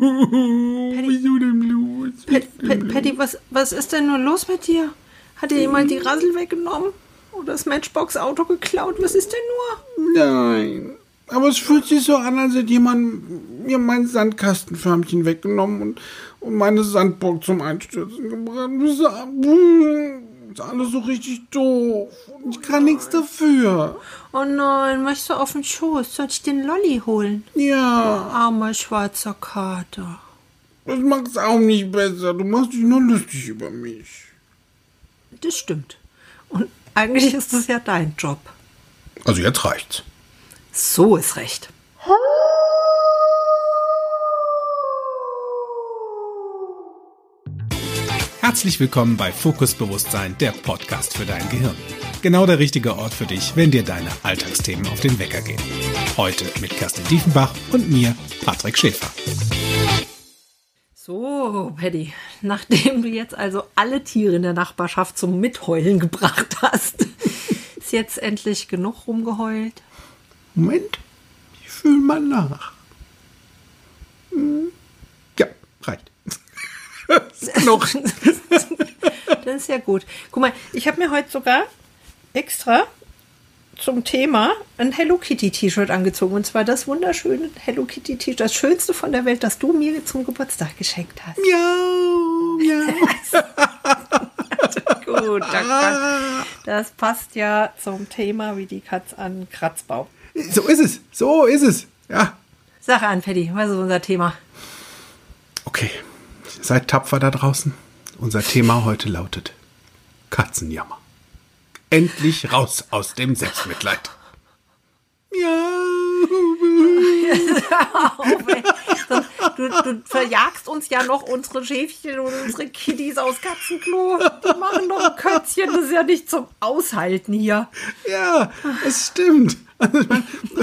Wieso denn los? Pat, Pat, Patty, was, was ist denn nur los mit dir? Hat dir jemand die Rassel weggenommen? Oder das Matchbox-Auto geklaut? Was ist denn nur? Nein. Aber es fühlt sich so an, als hätte jemand mir mein Sandkastenförmchen weggenommen und, und meine Sandburg zum Einstürzen gebracht. Das ist, alles so richtig doof. Und ich kann nichts dafür. Oh nein, möchtest du auf den Schoß? Soll ich den Lolli holen? Ja, Armer schwarzer Kater. das macht's auch nicht besser. Du machst dich nur lustig über mich. Das stimmt. Und eigentlich ist es ja dein Job. Also jetzt reicht's. So ist recht. Herzlich willkommen bei Fokus Bewusstsein, der Podcast für dein Gehirn. Genau der richtige Ort für dich, wenn dir deine Alltagsthemen auf den Wecker gehen. Heute mit Kerstin Diefenbach und mir, Patrick Schäfer. So, Paddy, nachdem du jetzt also alle Tiere in der Nachbarschaft zum Mitheulen gebracht hast, ist jetzt endlich genug rumgeheult. Moment, ich fühle mal nach. Hm. Ja, reicht. genug. Das ist ja gut. Guck mal, ich habe mir heute sogar extra zum Thema ein Hello Kitty T-Shirt angezogen. Und zwar das wunderschöne Hello Kitty T-Shirt. Das schönste von der Welt, das du mir zum Geburtstag geschenkt hast. Miau, miau. Gut, danke. Das passt ja zum Thema wie die Katz an Kratzbaum. So ist es, so ist es. Ja, Sache an, Paddy, was ist unser Thema? okay. Seid tapfer da draußen. Unser Thema heute lautet Katzenjammer. Endlich raus aus dem Selbstmitleid. Sonst- Du, du verjagst uns ja noch unsere Schäfchen und unsere Kitties aus Katzenklo. Die machen noch ein Kötzchen. Das ist ja nicht zum Aushalten hier. Ja, es stimmt. Also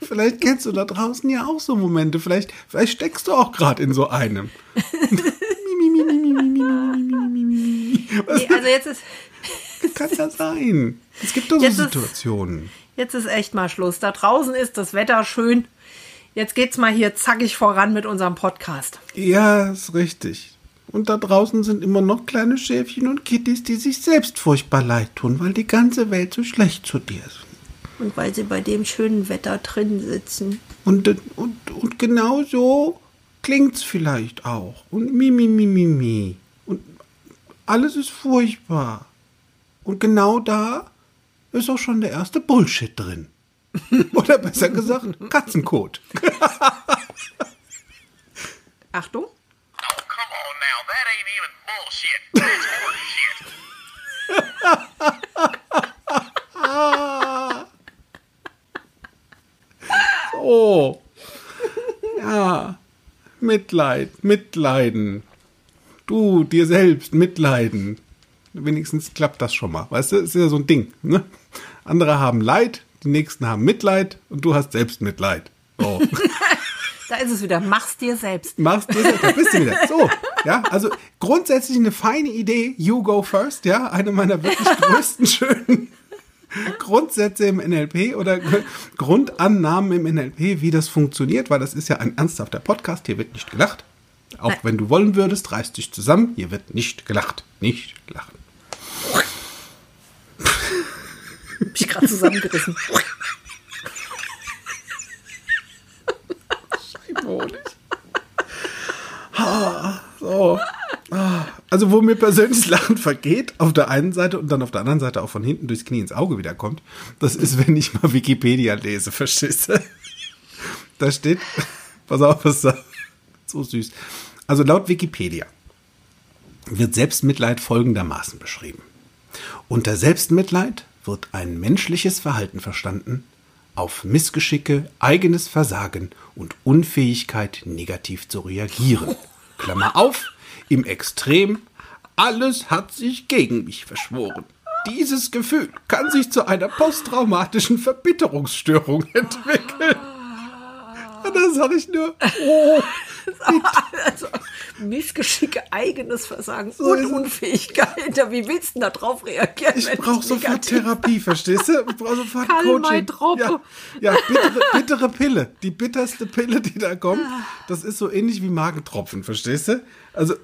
ich vielleicht kennst du da draußen ja auch so Momente. Vielleicht, vielleicht steckst du auch gerade in so einem. Nee, also jetzt ist, Kann ja sein. Es gibt doch so Jetzt ist- Situationen. jetzt ist echt mal Schluss. Da draußen ist das Wetter schön. Jetzt geht's mal hier zackig voran mit unserem Podcast. Ja, ist richtig. Und da draußen sind immer noch kleine Schäfchen und Kitties, die sich selbst furchtbar leid tun, weil die ganze Welt so schlecht zu dir ist. Und weil sie bei dem schönen Wetter drin sitzen. Und, und, und genau so klingt's vielleicht auch. Und mi, mi, mi, mi, mi. Und alles ist furchtbar. Und genau da ist auch schon der erste Bullshit drin. Oder besser gesagt, Katzenkot. Achtung. Oh, Oh. Ja. Mitleid, Mitleiden. Du, dir selbst, Mitleiden. Wenigstens klappt das schon mal. Weißt du, ist ja so ein Ding. Ne? Andere haben Leid, die nächsten haben Mitleid und du hast selbst Mitleid. So. Da ist es wieder. Mach's dir selbst. Machst du da bist du wieder. So, ja, also grundsätzlich eine feine Idee. You go first, ja, eine meiner wirklich größten schönen Grundsätze im NLP oder Gr- Grundannahmen im NLP, wie das funktioniert, weil das ist ja ein ernsthafter Podcast. Hier wird nicht gelacht. Auch Nein. wenn du wollen würdest, reiß dich zusammen. Hier wird nicht gelacht. Nicht lachen. Hab ich gerade zusammengerissen. So. Ah, Also, wo mir persönlich Lachen vergeht, auf der einen Seite und dann auf der anderen Seite auch von hinten durchs Knie ins Auge wiederkommt, das ist, wenn ich mal Wikipedia lese, verstehst du? Da steht, pass auf, was da, so süß. Also laut Wikipedia wird Selbstmitleid folgendermaßen beschrieben. Unter Selbstmitleid wird ein menschliches Verhalten verstanden, auf Missgeschicke, eigenes Versagen und Unfähigkeit negativ zu reagieren. Klammer auf, im Extrem, alles hat sich gegen mich verschworen. Dieses Gefühl kann sich zu einer posttraumatischen Verbitterungsstörung entwickeln. Und da sage ich nur, oh, Also, Missgeschicke, eigenes Versagen So und ist. Unfähigkeit. Ja, wie willst du denn da drauf reagieren? Ich brauche sofort Therapie, verstehst du? Ich brauche sofort Karl-May Coaching. Ja, ja bittere, bittere Pille. Die bitterste Pille, die da kommt. Das ist so ähnlich wie Magentropfen, verstehst du? Also,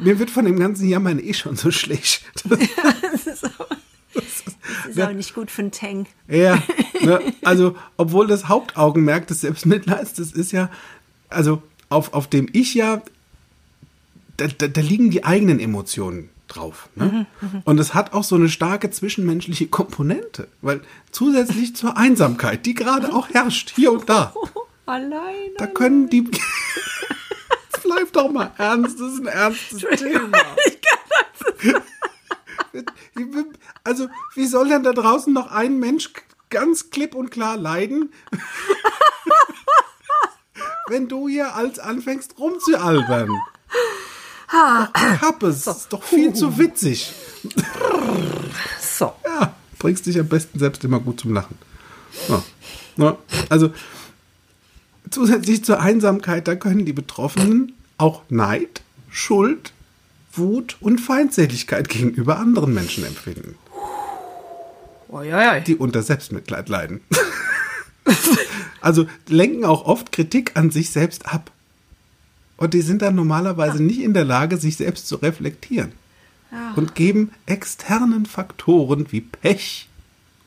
mir wird von dem ganzen Jammern eh schon so schlecht. Das ist auch nicht gut für einen Tang. Ja, ne, also, obwohl das Hauptaugenmerk des Selbstmitleids, das ist ja, also, auf, auf dem ich ja, da, da, da liegen die eigenen Emotionen drauf. Ne? Und es hat auch so eine starke zwischenmenschliche Komponente, weil zusätzlich zur Einsamkeit, die gerade auch herrscht, hier und da, Alleine. da können die. Jetzt Bleib doch mal ernst, das ist ein ernstes Thema. Also, wie soll denn da draußen noch ein Mensch ganz klipp und klar leiden, wenn du hier als anfängst rumzualbern? Kappe, es ist doch viel zu witzig. So. Ja, bringst dich am besten selbst immer gut zum Lachen. Ja. Ja, also zusätzlich zur Einsamkeit, da können die Betroffenen auch Neid, Schuld, Wut und Feindseligkeit gegenüber anderen Menschen empfinden, ja, ja. die unter Selbstmitleid leiden. also lenken auch oft Kritik an sich selbst ab. Und die sind dann normalerweise nicht in der Lage, sich selbst zu reflektieren. Und geben externen Faktoren wie Pech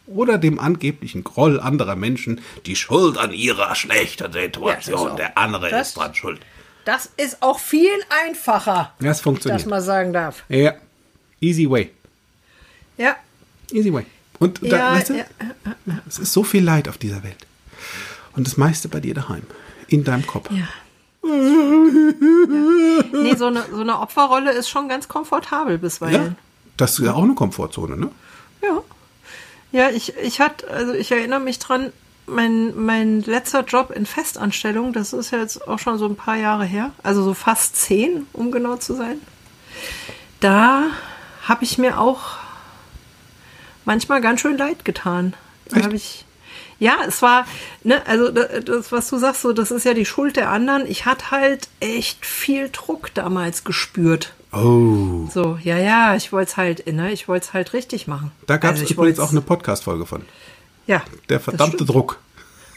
oder dem angeblichen Groll anderer Menschen die Schuld an ihrer schlechten Situation. Ja, der andere Das- ist dran schuld. Das ist auch viel einfacher, Ja, es dass funktioniert. man sagen darf. Ja. Easy way. Ja. Easy way. Und da, Ja, weißt du, ja, es ist so viel Leid auf dieser Welt. Und das meiste bei dir daheim. In deinem Kopf. Ja. Nee, so eine, so eine Opferrolle ist schon ganz komfortabel Ja. bisweilen. Das ist ja auch eine Komfortzone, ne? Ja. Ja, ich, ich hatte, also ich erinnere mich dran, mein, mein letzter Job in Festanstellung, das ist ja jetzt auch schon so ein paar Jahre her, also so fast zehn, um genau zu sein. Da habe ich mir auch manchmal ganz schön leid getan. Da habe ich, ja, es war, ne, also da- das, was du sagst, so, das ist ja die Schuld der anderen. Ich hatte halt echt viel Druck damals gespürt. Oh. So, ja, ja, ich wollte es halt, ne, ich wollte es halt richtig machen. Da gab es Also übrigens auch eine Podcast-Folge von. Ja. Der verdammte. Druck.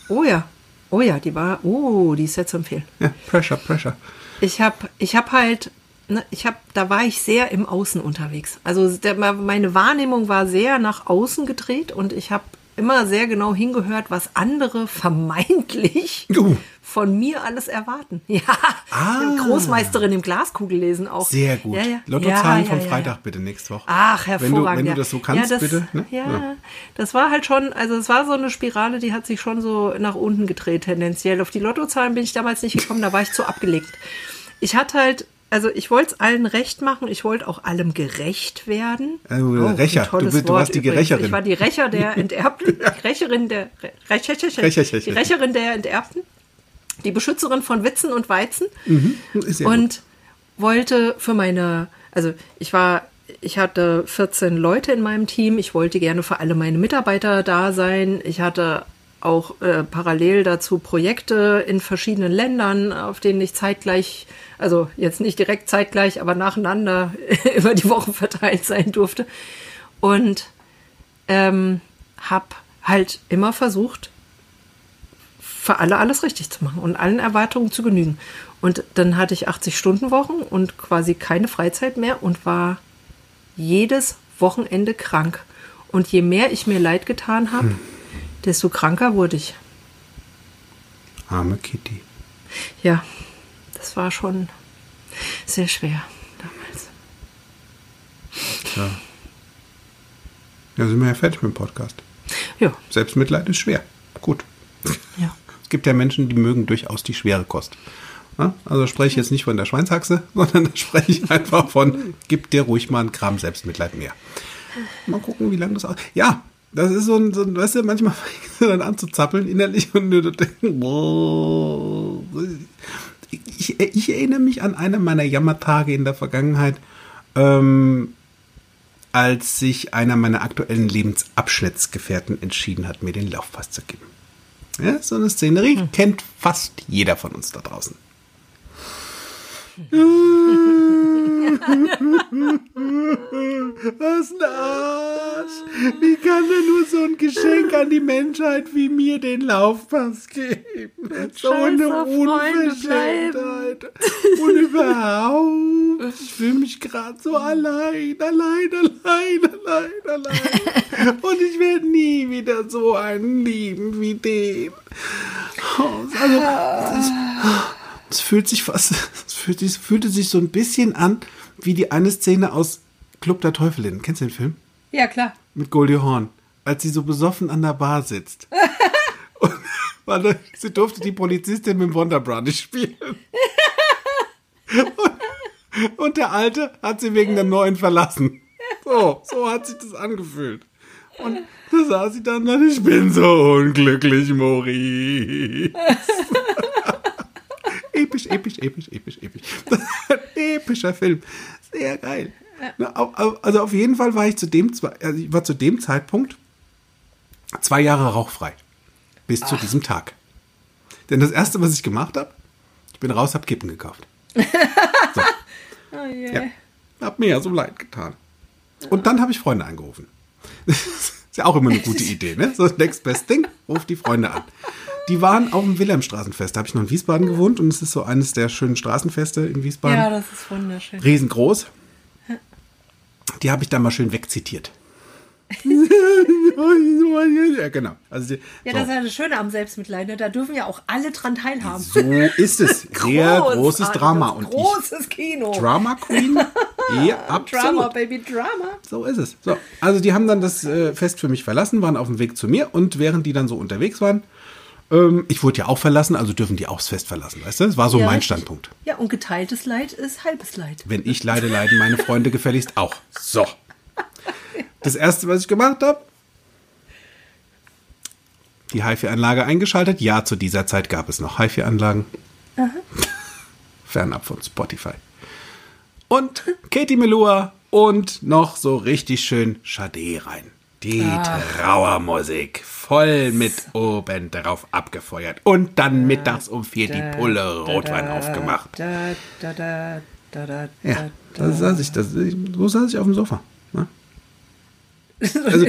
Oh ja. Oh ja, die war, oh, die ist sehr zu empfehlen. Ja, Pressure, Pressure. Ich habe ich hab halt, ne, ich habe, da war ich sehr im Außen unterwegs. Also der, meine Wahrnehmung war sehr nach außen gedreht und ich habe immer sehr genau hingehört, was andere vermeintlich Uh. von mir alles erwarten. Ja, Ah. Großmeisterin im Glaskugellesen auch. Sehr gut. Ja, ja. Lottozahlen Ja, vom Freitag bitte nächste Woche. Ach, Wenn du, hervorragend. wenn du das so kannst, das, bitte. Ne? Ja, das war halt schon, also es war so eine Spirale, die hat sich schon so nach unten gedreht, tendenziell. Auf die Lottozahlen bin ich damals nicht gekommen, da war ich zu abgelegt. Ich hatte halt, also ich wollte es allen recht machen, ich wollte auch allem gerecht werden. Äh, Rächer. ein tolles Du- du Wort warst die übrigens. Gerächerin. Ich war die Rächer der Enterbten, die Rächerin der, Rächer, Rächer- die Rächerin der Enterbten, die Beschützerin von Witzen und Weizen Ist ja gut. und wollte für meine, also ich war, ich hatte 14 Leute in meinem Team, ich wollte gerne für alle meine Mitarbeiter da sein. Ich hatte auch äh, parallel dazu Projekte in verschiedenen Ländern, auf denen ich zeitgleich, also jetzt nicht direkt zeitgleich, aber nacheinander über die Woche verteilt sein durfte. Und ähm, habe halt immer versucht, für alle alles richtig zu machen und allen Erwartungen zu genügen. Und dann hatte ich 80-Stunden-Wochen und quasi keine Freizeit mehr und war jedes Wochenende krank. Und je mehr ich mir leid getan habe, desto kranker wurde ich. Arme Kitty. Ja, das war schon sehr schwer damals. Ja. Ja, sind wir ja fertig mit dem Podcast. Ja, Selbstmitleid ist schwer. Gut. ja. Es gibt ja Menschen, die mögen durchaus die schwere Kost. Also spreche ich jetzt nicht von der Schweinshaxe, sondern da spreche ich einfach von, gib dir ruhig mal einen Gramm Selbstmitleid mehr. Mal gucken, wie lange das aus. Ja, das ist so ein, so ein weißt du, manchmal fängst du dann an zu zappeln innerlich und du denkst, boah. ich, ich erinnere mich an eine meiner Jammertage in der Vergangenheit, ähm, als sich einer meiner aktuellen Lebensabschnittsgefährten entschieden hat, mir den Laufpass zu geben. Ja, so eine Szenerie kennt fast jeder von uns da draußen. Was ein Arsch. Wie kann er nur so ein Geschenk an die Menschheit wie mir den Laufpass geben? So eine Unverschämtheit. Und überhaupt, ich fühle mich gerade so allein, allein, allein, allein, allein. Und ich werde nie wieder so einen lieben wie den. Oh, Also, das, es fühlt sich fast, es fühlt sich, fühlte sich so ein bisschen an wie die eine Szene aus Club der Teufelinnen. Kennst du den Film? Ja, klar. Mit Goldie Horn. Als sie so besoffen an der Bar sitzt. Und, warte, sie durfte die Polizistin mit dem Wonderbra nicht spielen. Und, und der Alte hat sie wegen der Neuen verlassen. So, so hat sich das angefühlt. Und da saß sie dann und ich bin so unglücklich, Maurice. Episch, episch, episch, episch, episch. Epischer Film. Sehr geil. Au- Also auf jeden Fall war ich zu dem, also ich war zu dem Zeitpunkt zwei Jahre rauchfrei. Bis zu diesem Tag. Denn das erste, was ich gemacht habe, ich bin raus, hab Kippen gekauft. Oh je. Ja. Hab mir ja so leid getan. Und dann habe ich Freunde angerufen. ist ja auch immer eine gute Idee, ne? So next best thing, ruf die Freunde an. Die waren auf dem Wilhelmstraßenfest. Da habe ich noch in Wiesbaden gewohnt und es ist so eines der schönen Straßenfeste in Wiesbaden. Ja, das ist wunderschön. Riesengroß. Die habe ich dann mal schön wegzitiert. ja, genau. Also die, Ja, so. das ist ja das Schöne am Selbstmitleid. Ne? Da dürfen ja auch alle dran teilhaben. so ist es. Sehr großes Großartiges, Drama. Und Großes Kino. Drama Queen? Ja, absolut. Drama, Baby, Drama. So ist es. So, also die haben dann das äh, Fest für mich verlassen, waren auf dem Weg zu mir und während die dann so unterwegs waren, ähm, ich wurde ja auch verlassen, also dürfen die auch das Fest verlassen, weißt du? Das war so Ja, mein. Standpunkt. Ja, und geteiltes Leid ist halbes Leid. Wenn ich leide, leiden meine Freunde gefälligst auch. So. Das erste, was ich gemacht habe, die HiFi-Anlage eingeschaltet. Ja, zu dieser Zeit gab es noch HiFi-Anlagen. Fernab von Spotify. Und Katie Melua und noch so richtig schön Sade rein. Die Trauermusik. Voll mit oben drauf abgefeuert. Und dann mittags um vier die Pulle Rotwein aufgemacht. Da, da, da, da, da, Ja, da, da saß ich, das, so saß ich auf dem Sofa. Ne? Also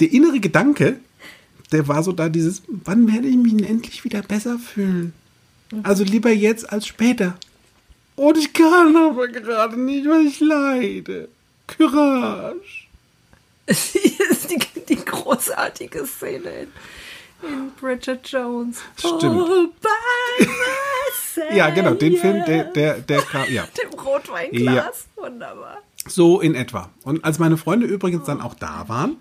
der innere Gedanke, der war so da dieses, wann werde ich mich denn endlich wieder besser fühlen? Also lieber jetzt als später. Und ich kann aber gerade nicht, weil ich leide. Courage. Ist die, die großartige Szene in, in Bridget Jones. Stimmt. All by myself. Ja, genau, den Film, der, der, der kam, ja. Dem Rotweinglas. Wunderbar. So in etwa. Und als meine Freunde übrigens dann auch da waren,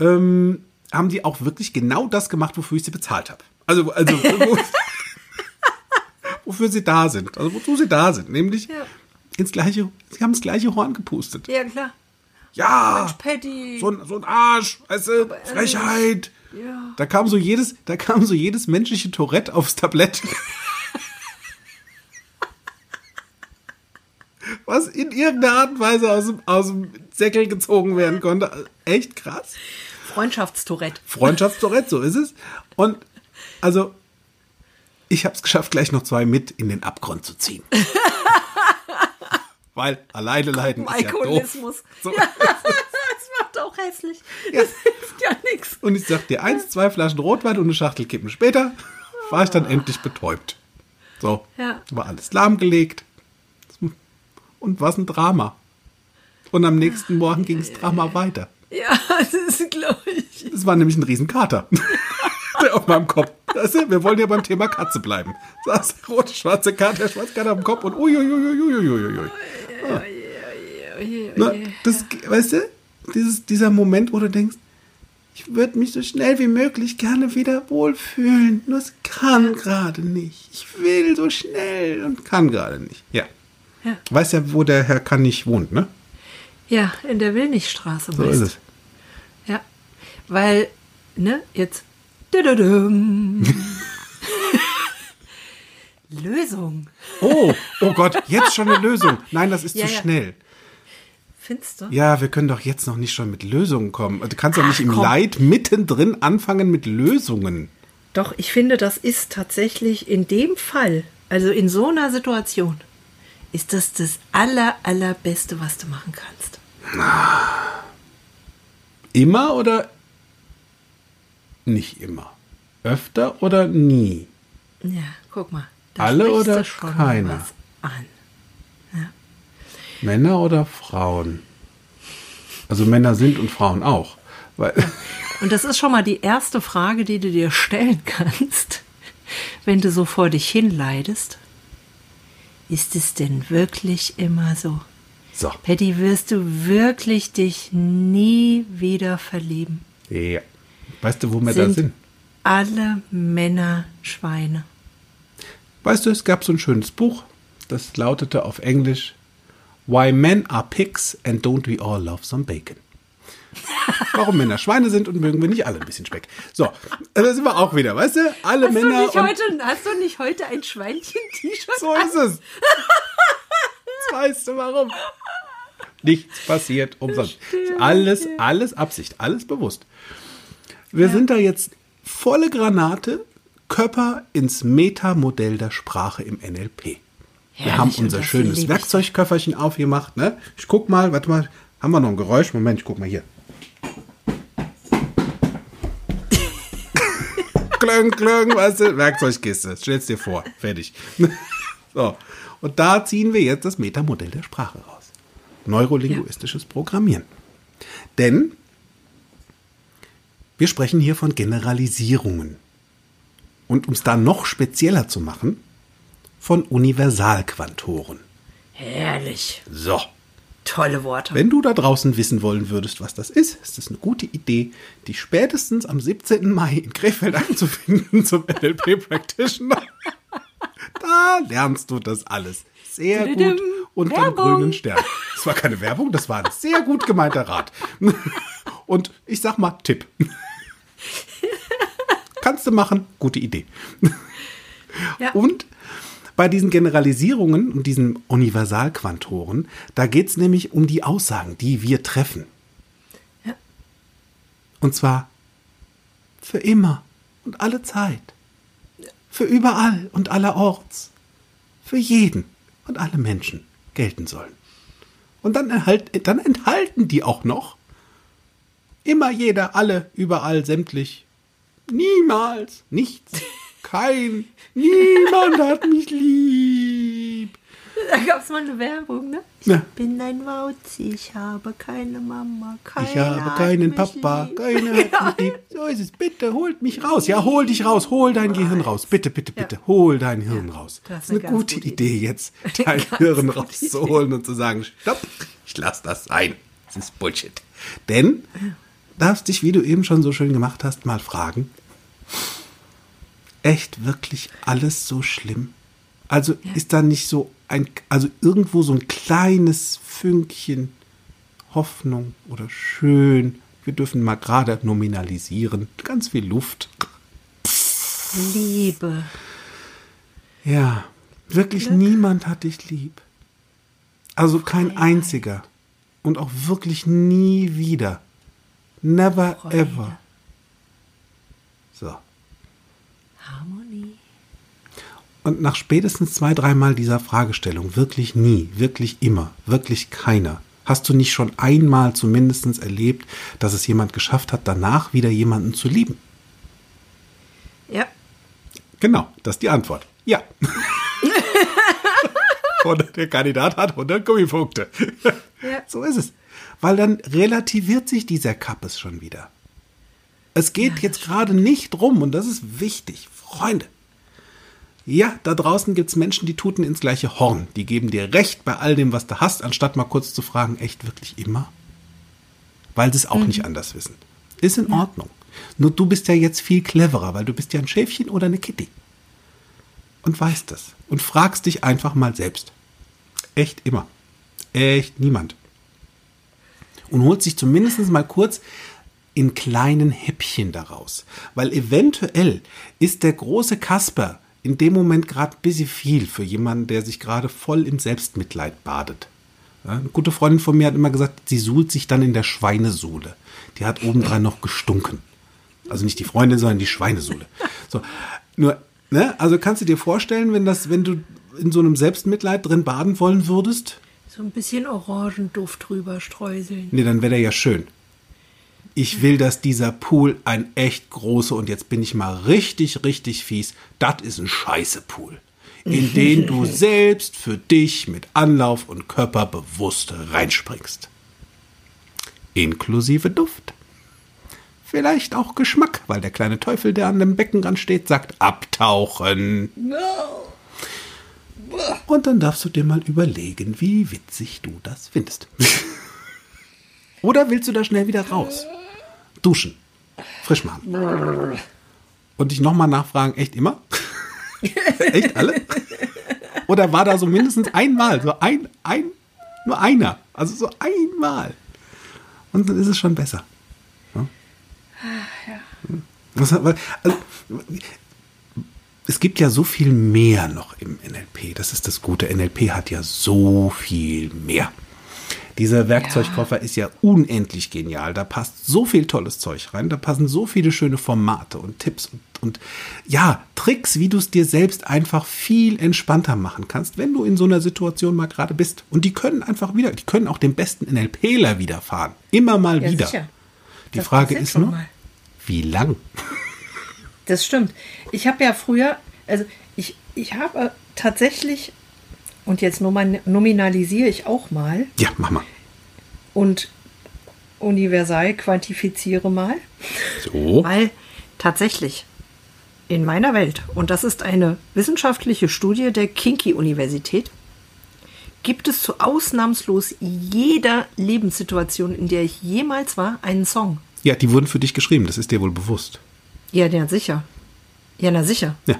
ähm, haben die auch wirklich genau das gemacht, wofür ich sie bezahlt habe. Also, also wo, wofür sie da sind. Also wozu sie da sind. Nämlich Ja. ins gleiche, sie haben das gleiche Horn gepustet. Ja, klar. Ja, Mensch, Patty. so ein, so ein Arsch, weißt du, Frechheit. Ja. Da kam so jedes, da kam so jedes menschliche Tourette aufs Tablett. Was in irgendeiner Art und Weise aus dem, aus dem Säckel gezogen werden konnte. Echt krass. Freundschaftstourette. Freundschaftstourette, so ist es. Und also, ich habe es geschafft, gleich noch zwei mit in den Abgrund zu ziehen. Weil alleine leiden ist ja doof. Alkoholismus. So. Ja, das macht auch hässlich. Das hilft ja nichts. Und ich sag dir eins, zwei Flaschen Rotwein und eine Schachtel Kippen später war ich dann endlich betäubt. So, Ja. war alles lahmgelegt. Und was ein Drama. Und am nächsten Morgen ging das Drama weiter. Ja, das ist, glaube ich. Es war nämlich ein Riesenkater. Auf meinem Kopf. Weißt du, wir wollen ja beim Thema Katze bleiben. Saß der rote, schwarze Kater, der schwarze Kater am Kopf und uiuiuiuiuiui. Na, das, weißt du, dieses, dieser Moment, wo du denkst, ich würde mich so schnell wie möglich gerne wieder wohlfühlen. Nur es kann gerade nicht. Ich will so schnell und kann gerade nicht. Ja. Ja. Weißt ja, wo der Herr kann nicht wohnt, ne? Ja, in der Willnichstraße. So ist es. Ja, weil, ne, jetzt. Lösung. Oh, oh Gott, jetzt schon eine Lösung. Nein, das ist Ja, zu ja. schnell. Findest du? Ja, wir können doch jetzt noch nicht schon mit Lösungen kommen. Du kannst doch nicht im komm. Leid mittendrin anfangen mit Lösungen. Doch, ich finde, das ist tatsächlich in dem Fall, also in so einer Situation, ist das das aller, allerbeste, was du machen kannst. Immer oder nicht immer? Öfter oder nie? Ja, guck mal. Da Alle oder keiner? an. Männer oder Frauen? Also Männer sind und Frauen auch. Weil, Und das ist schon mal die erste Frage, die du dir stellen kannst, wenn du so vor dich hinleidest. Ist es denn wirklich immer so? so. Patty, wirst du wirklich dich nie wieder verlieben? Ja. Weißt du, wo wir da Sind sind? alle Männer Schweine? Weißt du, es gab so ein schönes Buch, das lautete auf Englisch Why Men Are Pigs and Don't We All Love Some Bacon. Warum Männer Schweine sind und mögen wir nicht alle ein bisschen Speck. So, da sind wir auch wieder, weißt du? Alle Hast du, Männer nicht und heute, hast du nicht heute ein Schweinchen-T-Shirt? so ist es. Jetzt weißt du warum. Nichts passiert umsonst. Alles, alles Absicht, alles bewusst. Wir sind da jetzt volle Granate, Körper ins Metamodell der Sprache im NLP. Wir Herrlich, haben und unser schönes. Werkzeugköfferchen aufgemacht. Ne? Ich guck mal, warte mal, haben wir noch ein Geräusch? Moment, ich guck mal hier. klöng, klöng, weißt du, Werkzeugkiste. Stell's dir vor. Fertig. so. Und da ziehen wir jetzt das Metamodell der Sprache raus. Neurolinguistisches Programmieren. Denn wir sprechen hier von Generalisierungen. Und um es da noch spezieller zu machen, von Universalquantoren. Herrlich. So. Tolle Worte. Wenn du da draußen wissen wollen würdest, was das ist, ist es eine gute Idee, dich spätestens am 17. Mai in Krefeld anzufinden zum NLP Practitioner. Da lernst du das alles. Sehr gut unterm Werbung. grünen Stern. Das war keine Werbung, das war ein sehr gut gemeinter Rat. Und ich sag mal Tipp. Kannst du machen, gute Idee. Ja. Und bei diesen Generalisierungen und diesen Universalquantoren, da geht es nämlich um die Aussagen, die wir treffen. Ja. Und zwar für immer und alle Zeit. Für überall und allerorts. Für jeden und alle Menschen gelten sollen. Und dann, erhalt, dann enthalten die auch noch immer jeder, alle, überall, sämtlich. Niemals, nichts, kein, niemand hat mich lieb. Da gab es mal eine Werbung, ne? Ich Ja. bin ein Wauzi, ich habe keine Mama, keiner Ich habe keinen Papa, lieb. keiner hat mich lieb. So ist es. Bitte holt mich raus. Ja, hol dich raus. Hol dein Gehirn raus. Bitte, bitte, bitte. Hol dein Hirn raus. das ist eine eine gute gute Idee Idee. jetzt, dein Hirn rauszuholen und zu sagen, stopp, ich lass das sein. Das ist Bullshit. Denn darfst dich, wie du eben schon so schön gemacht hast, mal fragen, echt wirklich alles so schlimm? Also ist da nicht so ein, also irgendwo so ein kleines Fünkchen Hoffnung oder schön. Wir dürfen mal gerade nominalisieren. Ganz viel Luft. Liebe. Ja, wirklich niemand hat dich lieb. Also kein einziger. Und auch wirklich nie wieder. Never Freude. ever. So. Harmonie. Und nach spätestens zwei, dreimal dieser Fragestellung, wirklich nie, wirklich immer, wirklich keiner, hast du nicht schon einmal zumindest erlebt, dass es jemand geschafft hat, danach wieder jemanden zu lieben? Ja. Genau, das ist die Antwort. Ja. Und der Kandidat hat 100 Gummipunkte. Ja. So ist es. Weil dann relativiert sich dieser Kappes schon wieder. Es geht jetzt gerade nicht drum, und das ist wichtig, Freunde. Ja, da draußen gibt es Menschen, die tuten ins gleiche Horn. Die geben dir recht bei all dem, was du hast, anstatt mal kurz zu fragen, echt wirklich immer? Weil sie es auch nicht anders wissen. Ist in Ordnung. Nur du bist ja jetzt viel cleverer, weil du bist ja ein Schäfchen oder eine Kitty. Und weißt das. Und fragst dich einfach mal selbst. Echt immer. Echt niemand. Und holt sich zumindest mal kurz in kleinen Häppchen daraus. Weil eventuell ist der große Kasper in dem Moment gerade ein bisschen viel für jemanden, der sich gerade voll im Selbstmitleid badet. Eine gute Freundin von mir hat immer gesagt, sie suhlt sich dann in der Schweinesohle. Die hat obendrein noch gestunken. Also nicht die Freundin, sondern die Schweinesohle. So, nur, ne, also kannst du dir vorstellen, wenn das, wenn du in so einem Selbstmitleid drin baden wollen würdest? So ein bisschen Orangenduft drüber streuseln. Nee, dann wäre der ja schön. Ich will, dass dieser Pool ein echt großer und jetzt bin ich mal richtig, richtig fies. Das ist ein scheiße Pool, in den du selbst für dich mit Anlauf und Körper bewusst reinspringst. Inklusive Duft. Vielleicht auch Geschmack, weil der kleine Teufel, der an dem Beckenrand steht, sagt abtauchen. Und dann darfst du dir mal überlegen, wie witzig du das findest. Oder willst du da schnell wieder raus? Duschen. Frisch machen. Und dich nochmal nachfragen, echt immer? echt alle? Oder war da so mindestens einmal, so ein, ein, nur einer. Also so einmal. Und dann ist es schon besser. Ja? Was hat- weil- Also, es gibt ja so viel mehr noch im NLP. Das ist das Gute. NLP hat ja so viel mehr. Dieser Werkzeugkoffer ist ja unendlich genial. Da passt so viel tolles Zeug rein. Da passen so viele schöne Formate und Tipps und, und ja, Tricks, wie du es dir selbst einfach viel entspannter machen kannst, wenn du in so einer Situation mal gerade bist. Und die können einfach wieder, die können auch dem besten NLPler widerfahren. Immer mal Ja, wieder. sicher. Die Das Frage ist nur, wie lang? Das stimmt. Ich habe ja früher, also ich, ich habe tatsächlich, und jetzt nomin- nominalisiere ich auch mal Ja, mach mal. und universal quantifiziere mal, So. weil tatsächlich in meiner Welt, und das ist eine wissenschaftliche Studie der Kinky-Universität, gibt es zu ausnahmslos jeder Lebenssituation, in der ich jemals war, einen Song. Ja, die wurden für dich geschrieben, das ist dir wohl bewusst. Ja, ja, sicher. Ja, na sicher. Ja.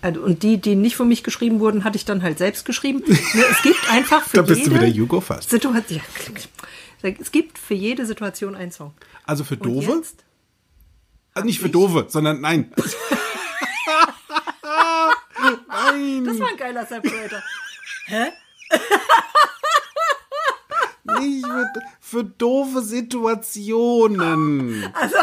Also, Und die, die nicht für mich geschrieben wurden, hatte ich dann halt selbst geschrieben. Ne, es gibt einfach für Da bist du jede wieder You Go Fast. Situation. Es gibt für jede Situation einen Song. Also für Dove? Also nicht für Dove, sondern nein. nein, Das war ein geiler Separator. Hä? nicht für, für doofe Situationen. Also.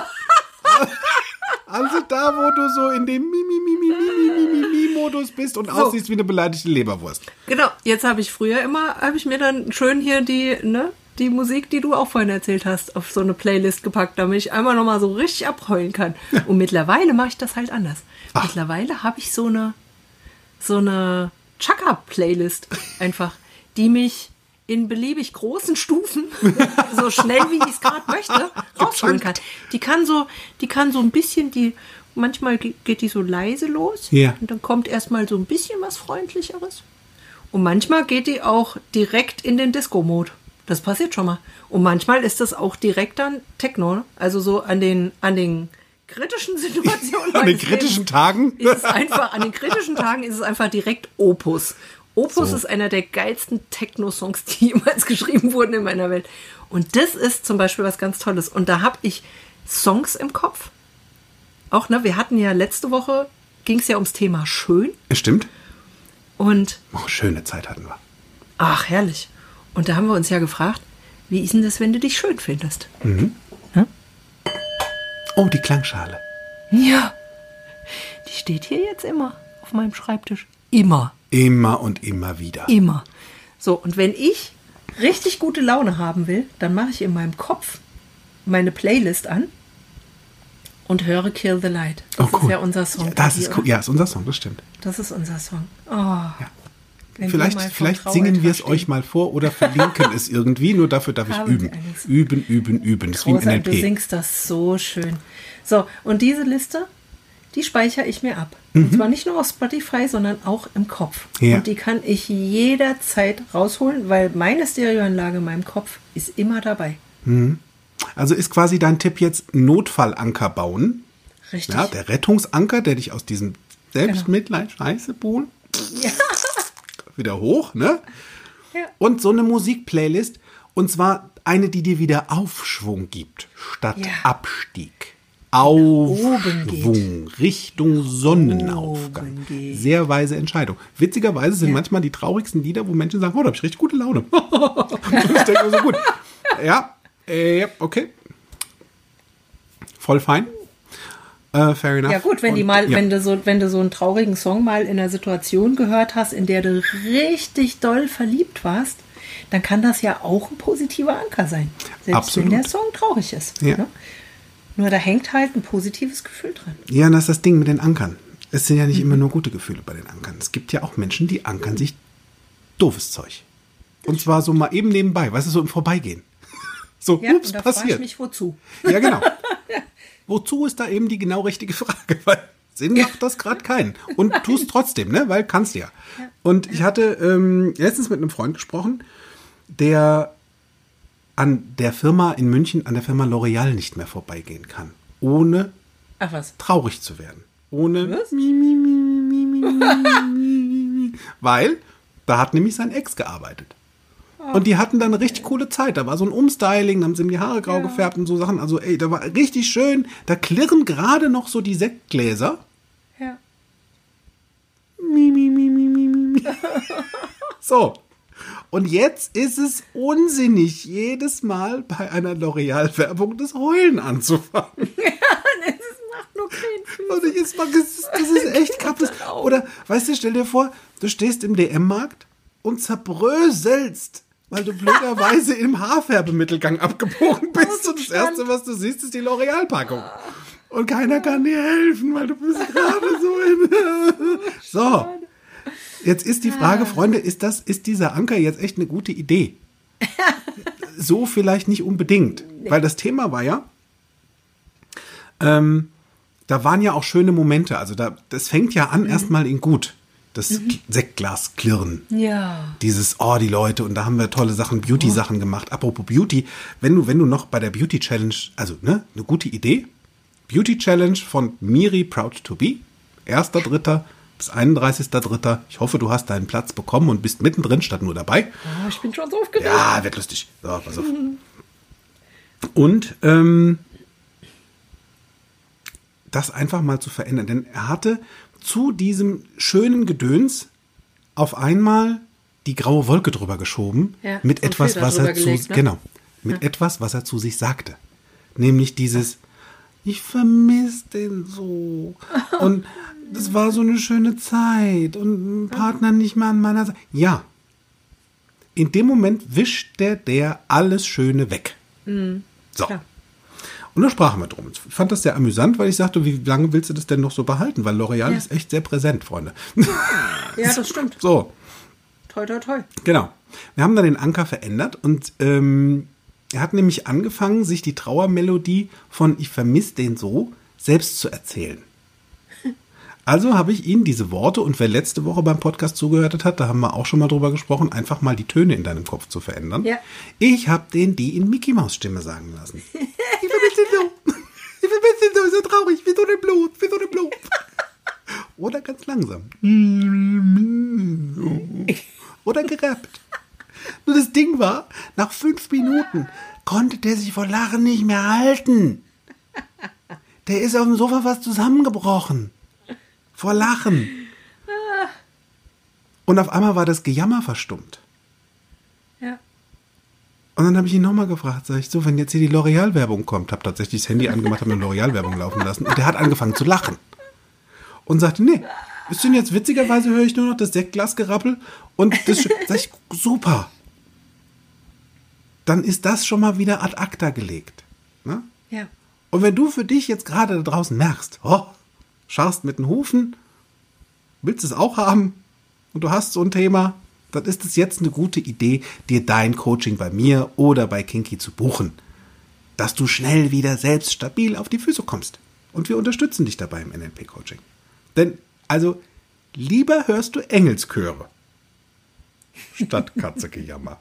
Also da, wo du so in dem mi mi mi mi mi mi mi mi Modus bist und aussiehst wie eine beleidigte Leberwurst. Genau, jetzt habe ich früher immer, habe ich mir dann schön hier die, ne, die Musik, die du auch vorhin erzählt hast, auf so eine Playlist gepackt, damit ich einmal nochmal so richtig abheulen kann. Und mittlerweile mache ich das halt anders. Mittlerweile habe ich so eine, so eine Chaka-Playlist einfach, die mich in beliebig großen Stufen, so schnell wie ich es gerade möchte, rausholen kann. Die kann so, die kann so ein bisschen die, manchmal ge- geht die so leise los Ja. und dann kommt erstmal so ein bisschen was Freundlicheres. Und manchmal geht die auch direkt in den Disco-Mode. Das passiert schon mal. Und manchmal ist das auch direkt dann Techno. ne? Also so an den, an den kritischen Situationen. An den kritischen Lebens Tagen? Ist es einfach, an den kritischen Tagen ist es einfach direkt Opus. Opus So. ist einer der geilsten Techno-Songs, die jemals geschrieben wurden in meiner Welt. Und das ist zum Beispiel was ganz Tolles. Und da habe ich Songs im Kopf. Auch, ne, wir hatten ja letzte Woche, ging es ja ums Thema schön. Stimmt. Und Oh, schöne Zeit hatten wir. Ach, herrlich. Und da haben wir uns ja gefragt, wie ist denn das, wenn du dich schön findest? Oh, die Klangschale. Ja. Die steht hier jetzt immer auf meinem Schreibtisch. Immer. Immer und immer wieder. Immer. So, und wenn ich richtig gute Laune haben will, dann mache ich in meinem Kopf meine Playlist an und höre Kill the Light. Das oh, cool. ist ja unser Song. Ja, das ist cool. Ja, ist unser Song, das stimmt. Das ist unser Song. Oh. Wir Vielleicht, vielleicht singen wir es euch mal vor oder verlinken es irgendwie. Nur dafür darf ich Haben üben. Üben, üben, üben. Das ist wie im Großartig, du NLP. singst das so schön. So, und diese Liste, die speichere ich mir ab. Und zwar nicht nur auf Spotify, sondern auch im Kopf. Mhm. Ja. Und die kann ich jederzeit rausholen, weil meine Stereoanlage in meinem Kopf ist immer dabei. Also ist quasi dein Tipp jetzt Notfallanker bauen. Richtig. Ja, der Rettungsanker, der dich aus diesem Selbstmitleid, Scheiße, Pool, Ja. wieder hoch, ne? Ja. Und so eine Musikplaylist. Und zwar eine, die dir wieder Aufschwung gibt, statt Ja. Abstieg. Aufschwung Richtung Sonnenaufgang. Sehr weise Entscheidung. Witzigerweise sind Ja. manchmal die traurigsten Lieder, wo Menschen sagen, oh, da habe ich richtig gute Laune. ich denke mir so gut. Ja, äh, okay. Voll fein. Äh, fair enough. Ja gut, wenn die mal, ja. wenn du so, wenn du so einen traurigen Song mal in einer Situation gehört hast, in der du richtig doll verliebt warst, dann kann das ja auch ein positiver Anker sein. Selbst Absolut. wenn der Song traurig ist. Ja. Ne? Nur da hängt halt ein positives Gefühl dran. Ja, und das ist das Ding mit den Ankern. Es sind ja nicht Mhm. immer nur gute Gefühle bei den Ankern. Es gibt ja auch Menschen, die ankern sich doofes Zeug. Und zwar so mal eben nebenbei, weißt du, so im Vorbeigehen. So, Ja, ups, und da frage ich passiert. mich, wozu? Ja, genau. Wozu ist da eben die genau richtige Frage? Weil Sinn macht das gerade keinen. Und tust trotzdem, ne? Weil kannst ja. Und ich hatte ähm, letztens mit einem Freund gesprochen, der an der Firma in München, an der Firma L'Oreal nicht mehr vorbeigehen kann. Ohne Ach was. traurig zu werden. Ohne. Was? Mi, mi, mi. Weil da hat nämlich sein Ex gearbeitet. Und die hatten dann eine richtig coole Zeit. Da war so ein Umstyling, da haben sie ihm die Haare grau gefärbt und so Sachen. Also, ey, da war richtig schön. Da klirren gerade noch so die Sektgläser. Ja. Mi, mi, mi, mi, mi, mi. So. Und jetzt ist es unsinnig, jedes Mal bei einer L'Oreal-Werbung das Heulen anzufangen. Das macht nur keinen Und ich jetzt mal, das ist, das ist echt kaputt. Oder, weißt du, stell dir vor, du stehst im DM-Markt und zerbröselst, weil du blöderweise im Haarfärbemittelgang abgebogen bist. Und das Erste, was du siehst, ist die L'Oreal-Packung. Und keiner kann dir helfen, weil du bist gerade so in... So. Jetzt ist die Frage, Freunde, ist das, ist dieser Anker jetzt echt eine gute Idee? so vielleicht nicht unbedingt. Weil das Thema war ja, ähm, da waren ja auch schöne Momente. Also da, das fängt ja an erstmal in gut. Das Sektglas klirren. Ja. Dieses, oh, die Leute, und da haben wir tolle Sachen, Beauty-Sachen gemacht. Apropos Beauty, wenn du, wenn du noch bei der Beauty Challenge, also, ne, eine gute Idee. Beauty Challenge von Miri Proud to Be. 1.3. bis 31.3. Ich hoffe, du hast deinen Platz bekommen und bist mittendrin statt nur dabei. Oh, ich bin schon so aufgeregt. Ja, wird lustig. So, pass auf. Und ähm, das einfach mal zu verändern. Denn er hatte zu diesem schönen Gedöns auf einmal die graue Wolke drüber geschoben Ja, mit etwas, was er zu gelegt, ne? genau mit etwas, was er zu sich sagte, nämlich dieses ich vermisse den so und das war so eine schöne Zeit und ein Partner nicht mehr an meiner Seite. Ja, in dem Moment wischt der der alles Schöne weg. So. Mhm. Klar. Und da sprachen wir drum. Ich fand das sehr amüsant, weil ich sagte, wie lange willst du das denn noch so behalten? Weil L'Oreal Ja. ist echt sehr präsent, Freunde. Ja, das stimmt. So, Toi, toi, toi. genau. Wir haben da den Anker verändert und ähm, er hat nämlich angefangen, sich die Trauermelodie von Ich vermisse den so selbst zu erzählen. Also habe ich ihn diese Worte und wer letzte Woche beim Podcast zugehört hat, da haben wir auch schon mal drüber gesprochen, einfach mal die Töne in deinem Kopf zu verändern. Ja. Ich habe den die in Mickey Maus Stimme sagen lassen. Ich vermisse so. Ich vermisse so, so traurig, wie so eine Blut, wie so eine Blut. Oder ganz langsam. Oder gerappt. Nur das Ding war, nach fünf Minuten konnte der sich vor Lachen nicht mehr halten. Der ist auf dem Sofa fast zusammengebrochen. Vor Lachen. Und auf einmal war das Gejammer verstummt. Ja. Und dann habe ich ihn nochmal gefragt, sag ich so, wenn jetzt hier die L'Oreal-Werbung kommt, habe tatsächlich das Handy angemacht, habe eine L'Oreal-Werbung laufen lassen und der hat angefangen zu lachen. Und sagte, nee, ist denn jetzt witzigerweise höre ich nur noch das Sektglasgerappel und das, sag ich, super. Dann ist das schon mal wieder ad acta gelegt. Ne? Ja. Und wenn du für dich jetzt gerade da draußen merkst, oh, scharst mit den Hufen, willst es auch haben und du hast so ein Thema, dann ist es jetzt eine gute Idee, dir dein Coaching bei mir oder bei Kinky zu buchen, dass du schnell wieder selbst stabil auf die Füße kommst. Und wir unterstützen dich dabei im NLP-Coaching. Denn, also, lieber hörst du Engelschöre statt Katzegejammer.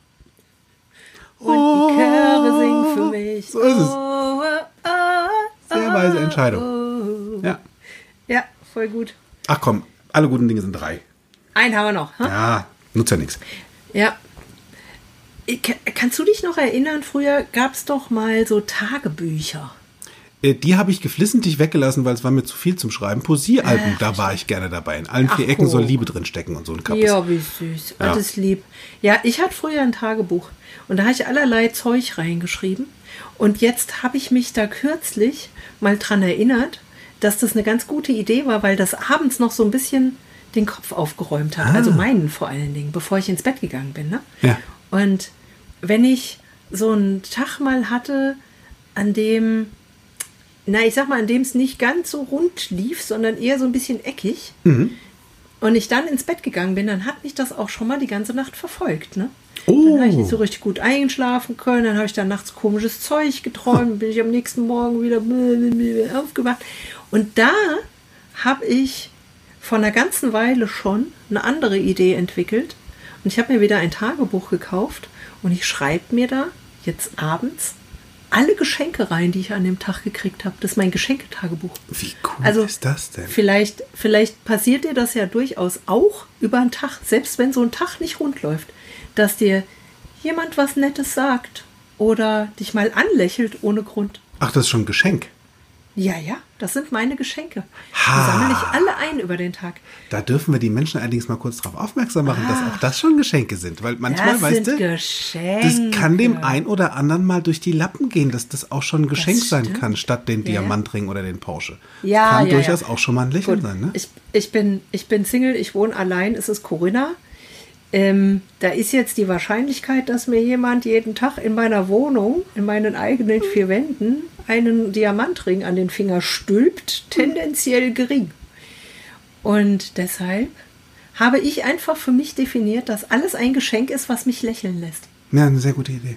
Und die Chöre singen für mich. So ist es. Oh, oh, oh, Sehr weise Entscheidung. oh. Ja. Ja, voll gut. Ach komm, alle guten Dinge sind drei. Einen haben wir noch. Ha? Ja, nutzt ja nichts. Ja. Ich- Kannst du dich noch erinnern, früher gab es doch mal so Tagebücher. Äh, Die habe ich geflissentlich weggelassen, weil es war mir zu viel zum Schreiben. Poesiealben, da war ich gerne dabei. In allen vier Ach, Ecken soll. Liebe drin stecken und so ein Kappes. Ja, wie süß. Ja. Alles lieb. Ja, ich hatte früher ein Tagebuch und da habe ich allerlei Zeug reingeschrieben. Und jetzt habe ich mich da kürzlich mal dran erinnert, dass das eine ganz gute Idee war, weil das abends noch so ein bisschen den Kopf aufgeräumt hat. Ah. Also meinen vor allen Dingen, bevor ich ins Bett gegangen bin. Ne? Ja. Und wenn ich so einen Tag mal hatte, an dem, na, ich sag mal, an dem es nicht ganz so rund lief, sondern eher so ein bisschen eckig, und ich dann ins Bett gegangen bin, dann hat mich das auch schon mal die ganze Nacht verfolgt. Ne? Oh. Dann habe ich nicht so richtig gut eingeschlafen können, dann habe ich dann nachts komisches Zeug geträumt, bin ich am nächsten Morgen wieder aufgewacht. Und da habe ich vor einer ganzen Weile schon eine andere Idee entwickelt. Und ich habe mir wieder ein Tagebuch gekauft und ich schreibe mir da jetzt abends alle Geschenke rein, die ich an dem Tag gekriegt habe. Das ist mein Geschenketagebuch. Wie cool Also ist das denn? Vielleicht, vielleicht passiert dir das ja durchaus auch über einen Tag, selbst wenn so ein Tag nicht rund läuft, dass dir jemand was Nettes sagt oder dich mal anlächelt ohne Grund. Ach, das ist schon ein Geschenk. Ja, ja, das sind meine Geschenke. Die Ha. sammle ich alle ein über den Tag. Da dürfen wir die Menschen allerdings mal kurz darauf aufmerksam machen, dass auch das schon Geschenke sind. Weil manchmal, das weißt du, Geschenke. das kann dem ein oder anderen mal durch die Lappen gehen, dass das auch schon ein Geschenk sein kann, statt den ja. Diamantring oder den Porsche. Ja, kann ja, durchaus ja. auch schon mal ein Lächeln Gut. sein, ne? Ich, ich, bin, ich bin Single, ich wohne allein, es ist Corinna. Ähm, da ist jetzt die Wahrscheinlichkeit, dass mir jemand jeden Tag in meiner Wohnung, in meinen eigenen vier Wänden, einen Diamantring an den Finger stülpt, tendenziell gering. Und deshalb habe ich einfach für mich definiert, dass alles ein Geschenk ist, was mich lächeln lässt. Ja, eine sehr gute Idee.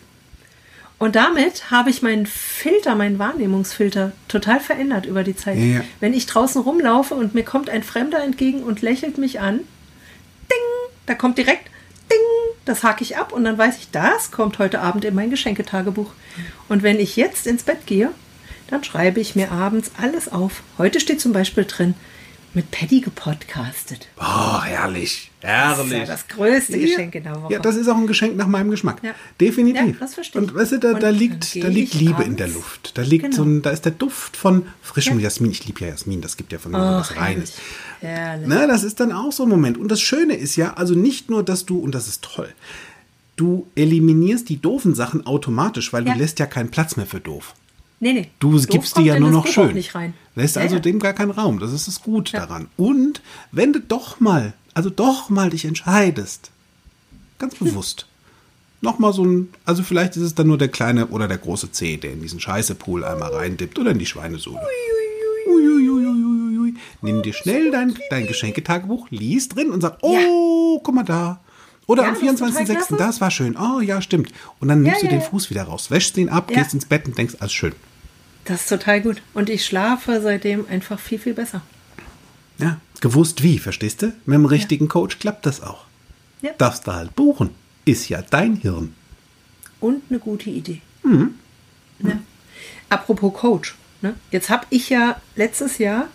Und damit habe ich meinen Filter, meinen Wahrnehmungsfilter total verändert über die Zeit. Ja. Wenn ich draußen rumlaufe und mir kommt ein Fremder entgegen und lächelt mich an, ding, da kommt direkt ding, das hake ich ab und dann weiß ich, das kommt heute Abend in mein Geschenketagebuch. Und wenn ich jetzt ins Bett gehe, dann schreibe ich mir abends alles auf. Heute steht zum Beispiel drin, mit Paddy gepodcastet. Oh, herrlich. Das ist ja Herrlich. das größte Geschenk in der Woche. Ja, das ist auch ein Geschenk nach meinem Geschmack. Ja. Definitiv. Ja, das verstehe ich. Und weißt du, da, da liegt, da liegt Liebe in der abends- Luft. Da liegt Genau. so ein, da ist der Duft von frischem Ja. Jasmin. Ich liebe ja Jasmin, das gibt ja von mir was Reines. herrlich. Herrlich. Na, das ist dann auch so ein Moment. Und das Schöne ist ja, also nicht nur, dass du, und das ist toll, du eliminierst die doofen Sachen automatisch, weil Ja. du lässt ja keinen Platz mehr für doof. Nee, nee. Du Doof gibst die ja nur noch schön. Nicht rein. Lässt Ja, also ja. dem gar keinen Raum. Das ist das Gut Ja. daran. Und wenn du doch mal, also doch mal dich entscheidest, ganz bewusst, nochmal so ein, also vielleicht ist es dann nur der kleine oder der große C, der in diesen Scheißepool einmal reindippt oder in die Schweinesohle. Nimm dir schnell dein, dein Geschenketagebuch, lies drin und sag, oh, guck mal da. Oder Ja, am das ist total 24.06. klasse. das war schön. Oh ja, stimmt. Und dann nimmst Ja, du ja, den. Fuß wieder raus, wäschst ihn ab, gehst ins Bett und denkst, alles schön. Das ist total gut. Und ich schlafe seitdem einfach viel, viel besser. Ja, gewusst wie, verstehst du? Mit dem richtigen Coach klappt das auch. Ja. Darfst du halt buchen. Ist ja dein Hirn. Und eine gute Idee. Mhm. Ja. Apropos Coach. Ne? Jetzt habe ich ja letztes Jahr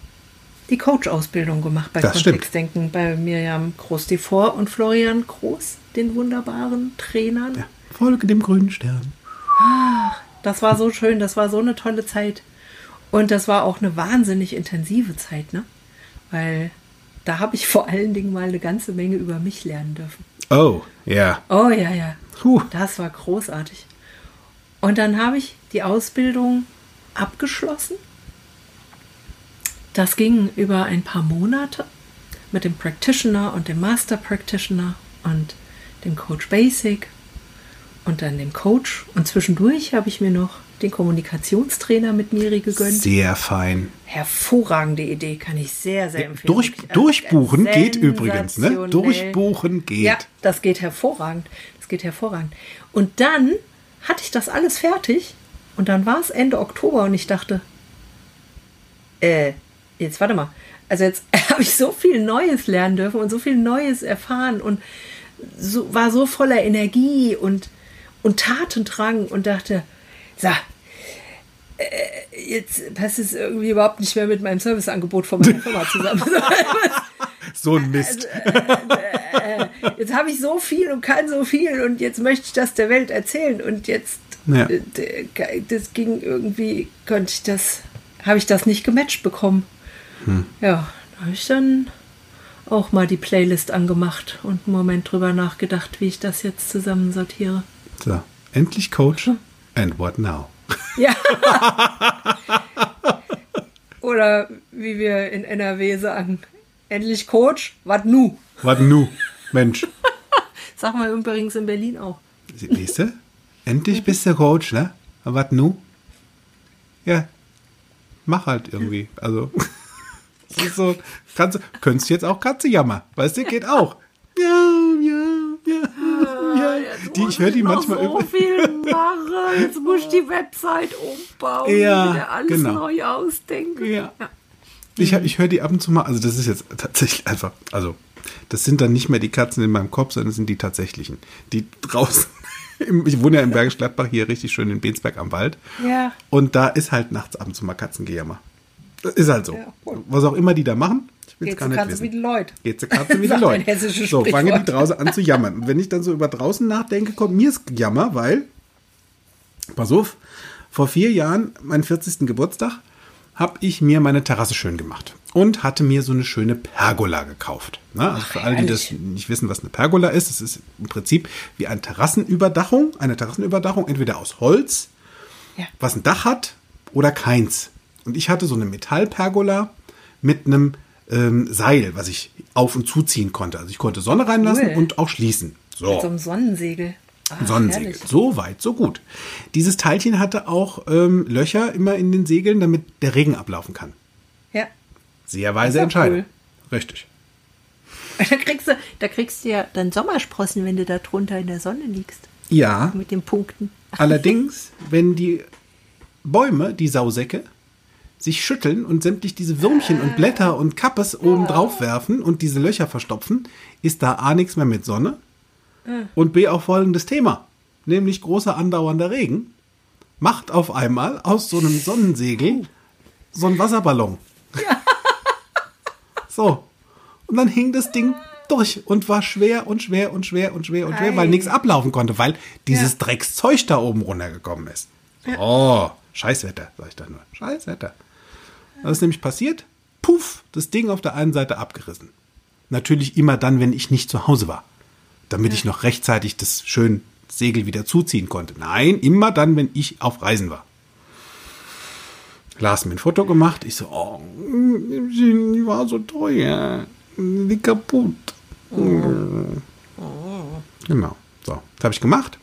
die Coach-Ausbildung gemacht bei Das stimmt. Kontextdenken bei Miriam Groß-Devor und Florian Groß, den wunderbaren Trainern. Ja. Folge dem grünen Stern. Das war so schön, das war so eine tolle Zeit. Und das war auch eine wahnsinnig intensive Zeit, ne? Weil da habe ich vor allen Dingen mal eine ganze Menge über mich lernen dürfen. Oh, ja. Oh ja, ja. Puh. Das war großartig. Und dann habe ich die Ausbildung abgeschlossen. Das ging über ein paar Monate mit dem Practitioner und dem Master Practitioner und dem Coach Basic und dann dem Coach. Und zwischendurch habe ich mir noch den Kommunikationstrainer mit Miri gegönnt. Sehr fein. Hervorragende Idee, kann ich sehr, sehr empfehlen. Durch, durchbuchen geht übrigens, ne? Durchbuchen geht. Ja, das geht hervorragend. Das geht hervorragend. Und dann hatte ich das alles fertig und dann war es Ende Oktober und ich dachte, äh, jetzt warte mal. Also jetzt habe ich so viel Neues lernen dürfen und so viel Neues erfahren und so, war so voller Energie und, und Tatendrang und dachte, so, äh, jetzt passt es irgendwie überhaupt nicht mehr mit meinem Serviceangebot von meiner Firma zusammen. So ein Mist. jetzt habe ich so viel und kann so viel und jetzt möchte ich das der Welt erzählen und jetzt Ja. äh, das ging irgendwie konnte ich das habe ich das nicht gematcht bekommen Hm. ja da habe ich dann auch mal die Playlist angemacht und einen Moment drüber nachgedacht wie ich das jetzt zusammensortiere So, endlich Coach. And what now? ja oder wie wir in NRW sagen. Endlich Coach, was nu? Was nu? Mensch. Sagen wir übrigens in Berlin auch. Siehst du? Endlich bist du Coach, ne? Aber nu? Ja. Mach halt irgendwie. Also. Das ist so. Kannst, du- könntest jetzt auch Katze jammern. Weißt du, geht auch. Ja, ja, ja. Ja. Die, ich höre die manchmal so viel machen. Jetzt muss ich die Website umbauen. Ja, wieder alles genau. neu ausdenken. Ja. Ich, hab- ich höre die ab und zu mal, also das ist jetzt tatsächlich einfach, also das sind dann nicht mehr die Katzen in meinem Kopf, sondern das sind die tatsächlichen. Die draußen, im, ich wohne ja in Bergisch Gladbach hier richtig schön in Bensberg am Wald. Ja. Und da ist halt nachts ab und zu mal Katzengejammer. Das ist halt so. Ja, gut. Was auch immer die da machen, ich es Jetzt gar nicht kannst du wie wissen. die Leute. Geht zur Katze wie die Leute. So, fangen die draußen an zu jammern. Und wenn ich dann so über draußen nachdenke, kommt mir das Jammer, weil, pass auf, vor vier Jahren, meinen 40. Geburtstag, habe ich mir meine Terrasse schön gemacht und hatte mir so eine schöne Pergola gekauft. Na, also für alle, die das nicht wissen, was eine Pergola ist, es ist im Prinzip wie eine Terrassenüberdachung, eine Terrassenüberdachung entweder aus Holz, Ja. was ein Dach hat oder keins. Und ich hatte so eine Metallpergola mit einem ähm, Seil, was ich auf und zuziehen konnte. Also ich konnte Sonne reinlassen Cool. und auch schließen. So. Mit so einem Sonnensegel. Ah, Sonnensegel. herrlich. So weit, so gut. Dieses Teilchen hatte auch ähm, Löcher immer in den Segeln, damit der Regen ablaufen kann. Ja. Sehr weise Entscheidung. cool. Richtig. Da kriegst, du, da kriegst du ja dann Sommersprossen, wenn du da drunter in der Sonne liegst. Ja, Mit den Punkten. allerdings, wenn die Bäume, die Sausäcke, sich schütteln und sämtlich diese Würmchen und Blätter und Kappes oben drauf werfen und diese Löcher verstopfen, ist da A nichts mehr mit Sonne und B auch folgendes Thema, nämlich großer andauernder Regen macht auf einmal aus so einem Sonnensegel so einen Wasserballon. So. Und dann hing das Ding durch und war schwer und schwer und schwer und schwer und schwer, weil Ei. nichts ablaufen konnte, weil dieses Ja. Dreckszeug da oben runtergekommen ist. Oh, Scheißwetter, sag ich da nur. Scheißwetter. Was ist nämlich passiert? Puff, das Ding auf der einen Seite abgerissen. Natürlich immer dann, wenn ich nicht zu Hause war. Damit ich noch rechtzeitig das schön Segel wieder zuziehen konnte. Nein, immer dann, wenn ich auf Reisen war. Lars mir ein Foto gemacht. Ich so, oh, die war so teuer. Die kaputt. Genau. So, das habe ich gemacht.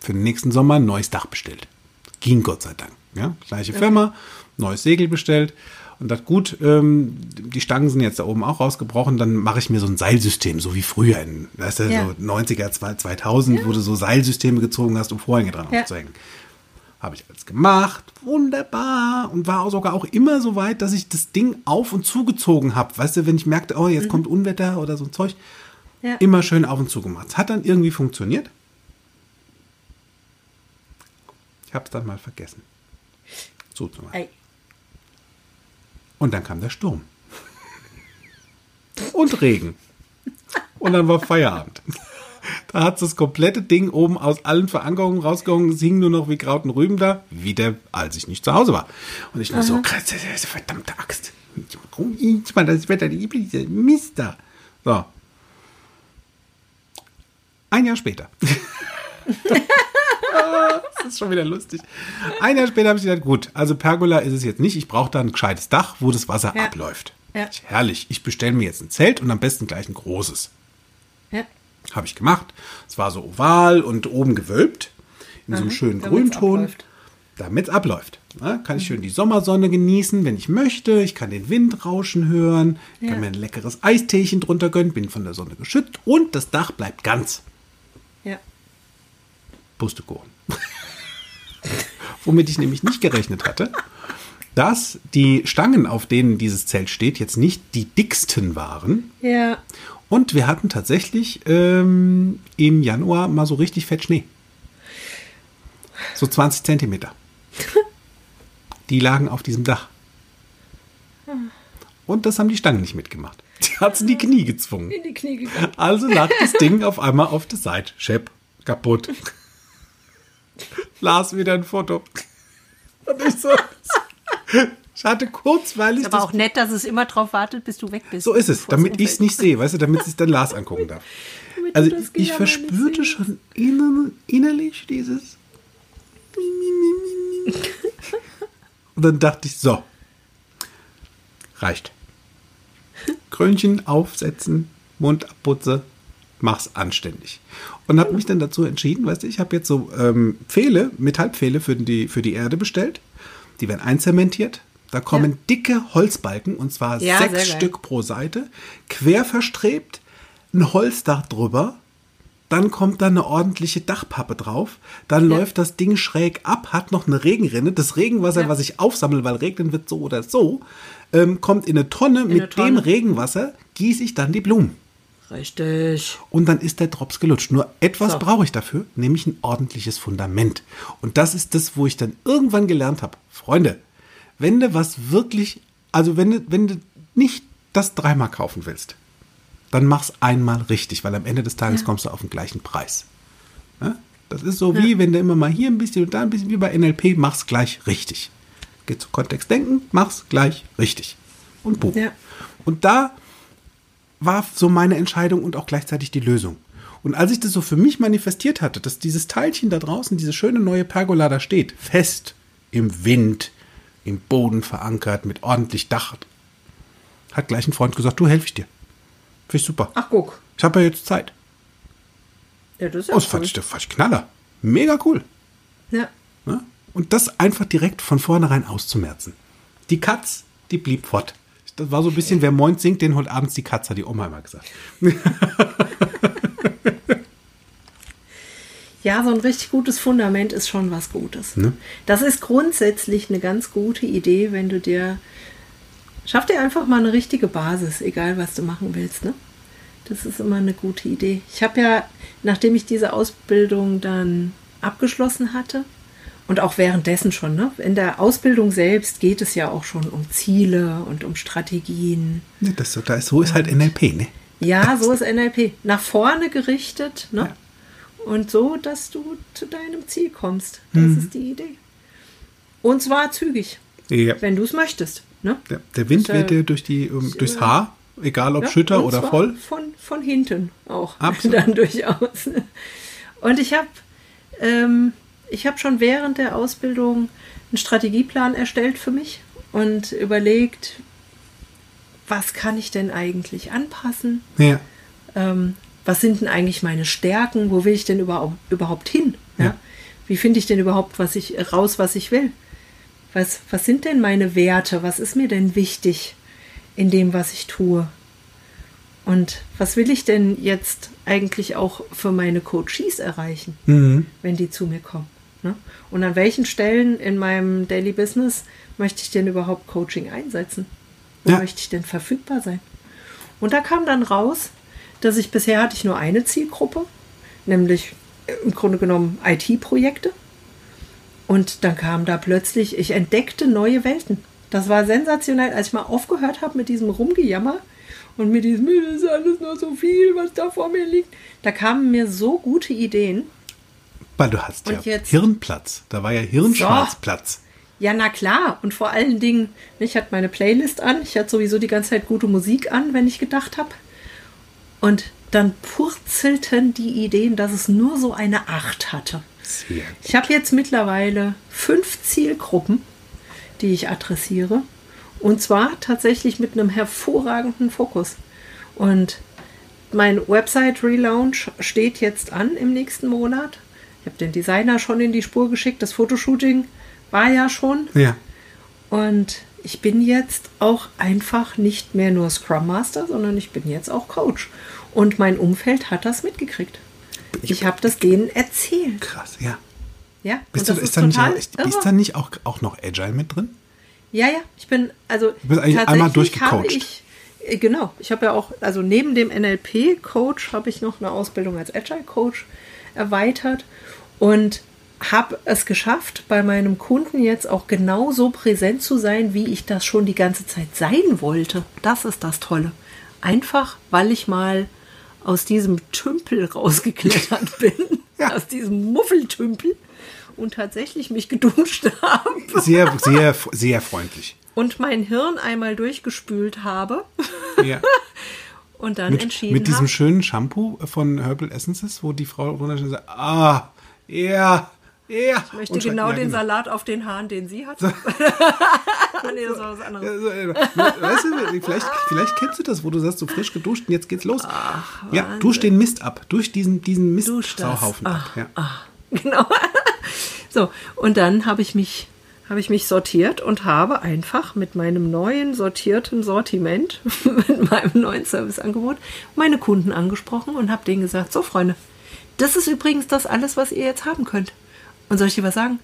Für den nächsten Sommer ein neues Dach bestellt. Ging Gott sei Dank. Ja, gleiche Firma, neues Segel bestellt. Und das gut, ähm, die Stangen sind jetzt da oben auch rausgebrochen, dann mache ich mir so ein Seilsystem, so wie früher in, weißt du, Ja. so 90er, 2000, wo du so Seilsysteme gezogen hast, um Vorhänge dran Ja. aufzuhängen. Habe ich alles gemacht, wunderbar. Und war auch sogar auch immer so weit, dass ich das Ding auf und zugezogen habe. Weißt du, wenn ich merkte, oh, jetzt kommt Unwetter oder so ein Zeug, Ja. immer schön auf und zu gemacht. Es hat dann irgendwie funktioniert. Ich habe es dann mal vergessen. Zuzumachen. Ei. Und dann kam der Sturm. Und Regen. Und dann war Feierabend. Da hat das komplette Ding oben aus allen Verankerungen rausgehauen. Es hing nur noch wie Kraut und Rüben da. Wieder, als ich nicht zu Hause war. Und ich nur so, krass, das ist verdammte Axt. Ist mal das Wetter, die Mist da. So. Ein Jahr später. das ist schon wieder lustig. Ein Jahr später habe ich gedacht, gut, also Pergola ist es jetzt nicht. Ich brauche da ein gescheites Dach, wo das Wasser Ja. abläuft. Ja. Herrlich. Ich bestelle mir jetzt ein Zelt und am besten gleich ein großes. Ja. Habe ich gemacht. Es war so oval und oben gewölbt. In so einem schönen damit's Grünton. abläuft. Damit es abläuft. Na, kann ich schön die Sommersonne genießen, wenn ich möchte. Ich kann den Wind rauschen hören. Ich Ja. kann mir ein leckeres Eisteechen drunter gönnen. Bin von der Sonne geschützt. Und das Dach bleibt ganz. Ja. Pustekuchen. Womit ich nämlich nicht gerechnet hatte, dass die Stangen, auf denen dieses Zelt steht, jetzt nicht die dicksten waren. Ja. Und wir hatten tatsächlich ähm, im Januar mal so richtig fett Schnee. So 20 Zentimeter. Die lagen auf diesem Dach. Und das haben die Stangen nicht mitgemacht. Die hat in die Knie gezwungen. In die Knie gegangen. Also lag das Ding auf einmal auf der Seite. Schepp, kaputt. Las wieder ein Foto. Und ich so. Ich hatte kurzweilig Aber das auch nett, dass es immer drauf wartet, bis du weg bist. so ist es, damit ich es nicht sehe, weißt du, damit es dann Lars angucken darf. Also ich verspürte schon inner, innerlich dieses. Und dann dachte ich, so, Reicht. Krönchen aufsetzen, Mund abputze, mach's anständig. Und habe mich dann dazu entschieden, weißt du, ich habe jetzt so ähm, Pfähle, Metallpfähle für die, für die Erde bestellt. Die werden einzementiert. Da kommen Ja. dicke Holzbalken, und zwar Ja, sechs. Stück pro Seite, quer verstrebt, ein Holzdach drüber, dann kommt da eine ordentliche Dachpappe drauf, dann Ja. läuft das Ding schräg ab, hat noch eine Regenrinne, das Regenwasser, was ich aufsammle, weil regnen wird so oder so, ähm, kommt in eine Tonne, mit eine Tonne. dem Regenwasser gieße ich dann die Blumen. Richtig. Und dann ist der Drops gelutscht. Nur etwas So. brauche ich dafür, nämlich ein ordentliches Fundament. Und das ist das, wo ich dann irgendwann gelernt habe. Freunde, wenn du was wirklich, also wenn du, wenn du nicht das dreimal kaufen willst, dann mach's einmal richtig, weil am Ende des Tages kommst du auf den gleichen Preis. Ja? Das ist so wie, wenn du immer mal hier ein bisschen und da ein bisschen, wie bei NLP, mach's gleich richtig. Geht zu Kontext denken, mach's gleich richtig. Und boom. Ja. Und da war so meine Entscheidung und auch gleichzeitig die Lösung. Und als ich das so für mich manifestiert hatte, dass dieses Teilchen da draußen, diese schöne neue Pergola da steht, fest im Wind, im Boden verankert, mit ordentlich Dach, hat gleich ein Freund gesagt, du helfe ich dir. Finde ich super. Ach, guck. Ich habe ja jetzt Zeit. Ja, das ist ja Oh, das fand cool. ich, das fand ich knaller. Mega cool. Ja. Und das einfach direkt von vornherein auszumerzen. Die Katz, die blieb fort. Das war so ein bisschen, wer Moin singt, den holt abends die Katz, hat die Oma immer gesagt. Ja, so ein richtig gutes Fundament ist schon was Gutes. Ne? Das ist grundsätzlich eine ganz gute Idee, wenn du dir. Schaff dir einfach mal eine richtige Basis, egal was du machen willst. Ne? Das ist immer eine gute Idee. Ich habe ja, nachdem ich diese Ausbildung dann abgeschlossen hatte und auch währenddessen schon, ne? in der Ausbildung selbst geht es ja auch schon um Ziele und um Strategien. Ne, das, so- da ist, so ist halt NLP, ne? Ja, so ist NLP. Nach vorne gerichtet, ne? Ja. Und so, dass du zu deinem Ziel kommst. Das Mhm. ist die Idee. Und zwar zügig, Ja. wenn du es möchtest. Ne? Der, der Wind Das, äh, weht dir durch die, um, durchs Haar, egal ob Ja, Schütter und oder voll. Von, von hinten auch. Absolut. Dann durchaus. Und ich habe ähm, ich hab schon während der Ausbildung einen Strategieplan erstellt für mich und überlegt, was kann ich denn eigentlich anpassen? Ja. ähm, was sind denn eigentlich meine Stärken? Wo will ich denn überhaupt, überhaupt hin? Ja? Ja. Wie finde ich denn überhaupt was ich, raus, was ich will? Was, was sind denn meine Werte? Was ist mir denn wichtig in dem, was ich tue? Und was will ich denn jetzt eigentlich auch für meine Coaches erreichen, Mhm. wenn die zu mir kommen? Ne? Und an welchen Stellen in meinem Daily Business möchte ich denn überhaupt Coaching einsetzen? Wo Ja. möchte ich denn verfügbar sein? Und da kam dann raus, dass ich bisher hatte ich nur eine Zielgruppe, nämlich im Grunde genommen IT-Projekte. Und dann kam da plötzlich, ich entdeckte neue Welten. Das war sensationell, als ich mal aufgehört habe mit diesem Rumgejammer und mit diesem, das ist alles nur so viel, was da vor mir liegt. Da kamen mir so gute Ideen. Weil du hast ja Und jetzt- Hirnplatz. Da war ja Hirnschmalzplatz. Ja, na klar. Und vor allen Dingen, ich hatte meine Playlist an. Ich hatte sowieso die ganze Zeit gute Musik an, wenn ich gedacht habe. Und dann purzelten die Ideen, dass es nur so eine Acht hatte. Ich habe jetzt mittlerweile fünf Zielgruppen, die ich adressiere. Und zwar tatsächlich mit einem hervorragenden Fokus. Und mein Website-Relaunch steht jetzt an im nächsten Monat. Ich habe den Designer schon in die Spur geschickt. Das Fotoshooting war ja schon. Ja. Und ich bin jetzt auch einfach nicht mehr nur Scrum Master, sondern ich bin jetzt auch Coach. Und mein Umfeld hat das mitgekriegt. Ich habe das denen erzählt. Krass, ja. Ja, Bist du, das ist, da nicht, ist, ist da nicht auch, auch noch Agile mit drin? Ja, ja, ich bin, also bist eigentlich einmal durchgecoacht. Ich, äh, genau, ich habe ja auch, also neben dem NLP-Coach habe ich noch eine Ausbildung als Agile-Coach erweitert und habe es geschafft, bei meinem Kunden jetzt auch genauso präsent zu sein, wie ich das schon die ganze Zeit sein wollte. Das ist das Tolle. Einfach, weil ich mal aus diesem Tümpel rausgeklettert bin, Ja. aus diesem Muffeltümpel und tatsächlich mich geduscht habe Sehr, sehr, sehr freundlich. und mein Hirn einmal durchgespült habe Ja. und dann Mit, entschieden mit diesem habe. schönen Shampoo von Herbal Essences, wo die Frau runtersteht und sagt, ah, ja, Ja. Ich möchte genau ja, den Salat auf den Haaren, den sie hat. nee, das war was anderes. So, weißt du, vielleicht, vielleicht kennst du das, wo du sagst, so frisch geduscht und jetzt geht's los. ja, dusch den Mist ab. Durch diesen, diesen. Mistsauhaufen ab. Ja. Genau. So, und dann habe ich mich habe ich mich sortiert und habe einfach mit meinem neuen sortierten Sortiment, mit meinem neuen Serviceangebot, meine Kunden angesprochen und habe denen gesagt, so Freunde, das ist übrigens das alles, was ihr jetzt haben könnt. Und soll ich dir was sagen?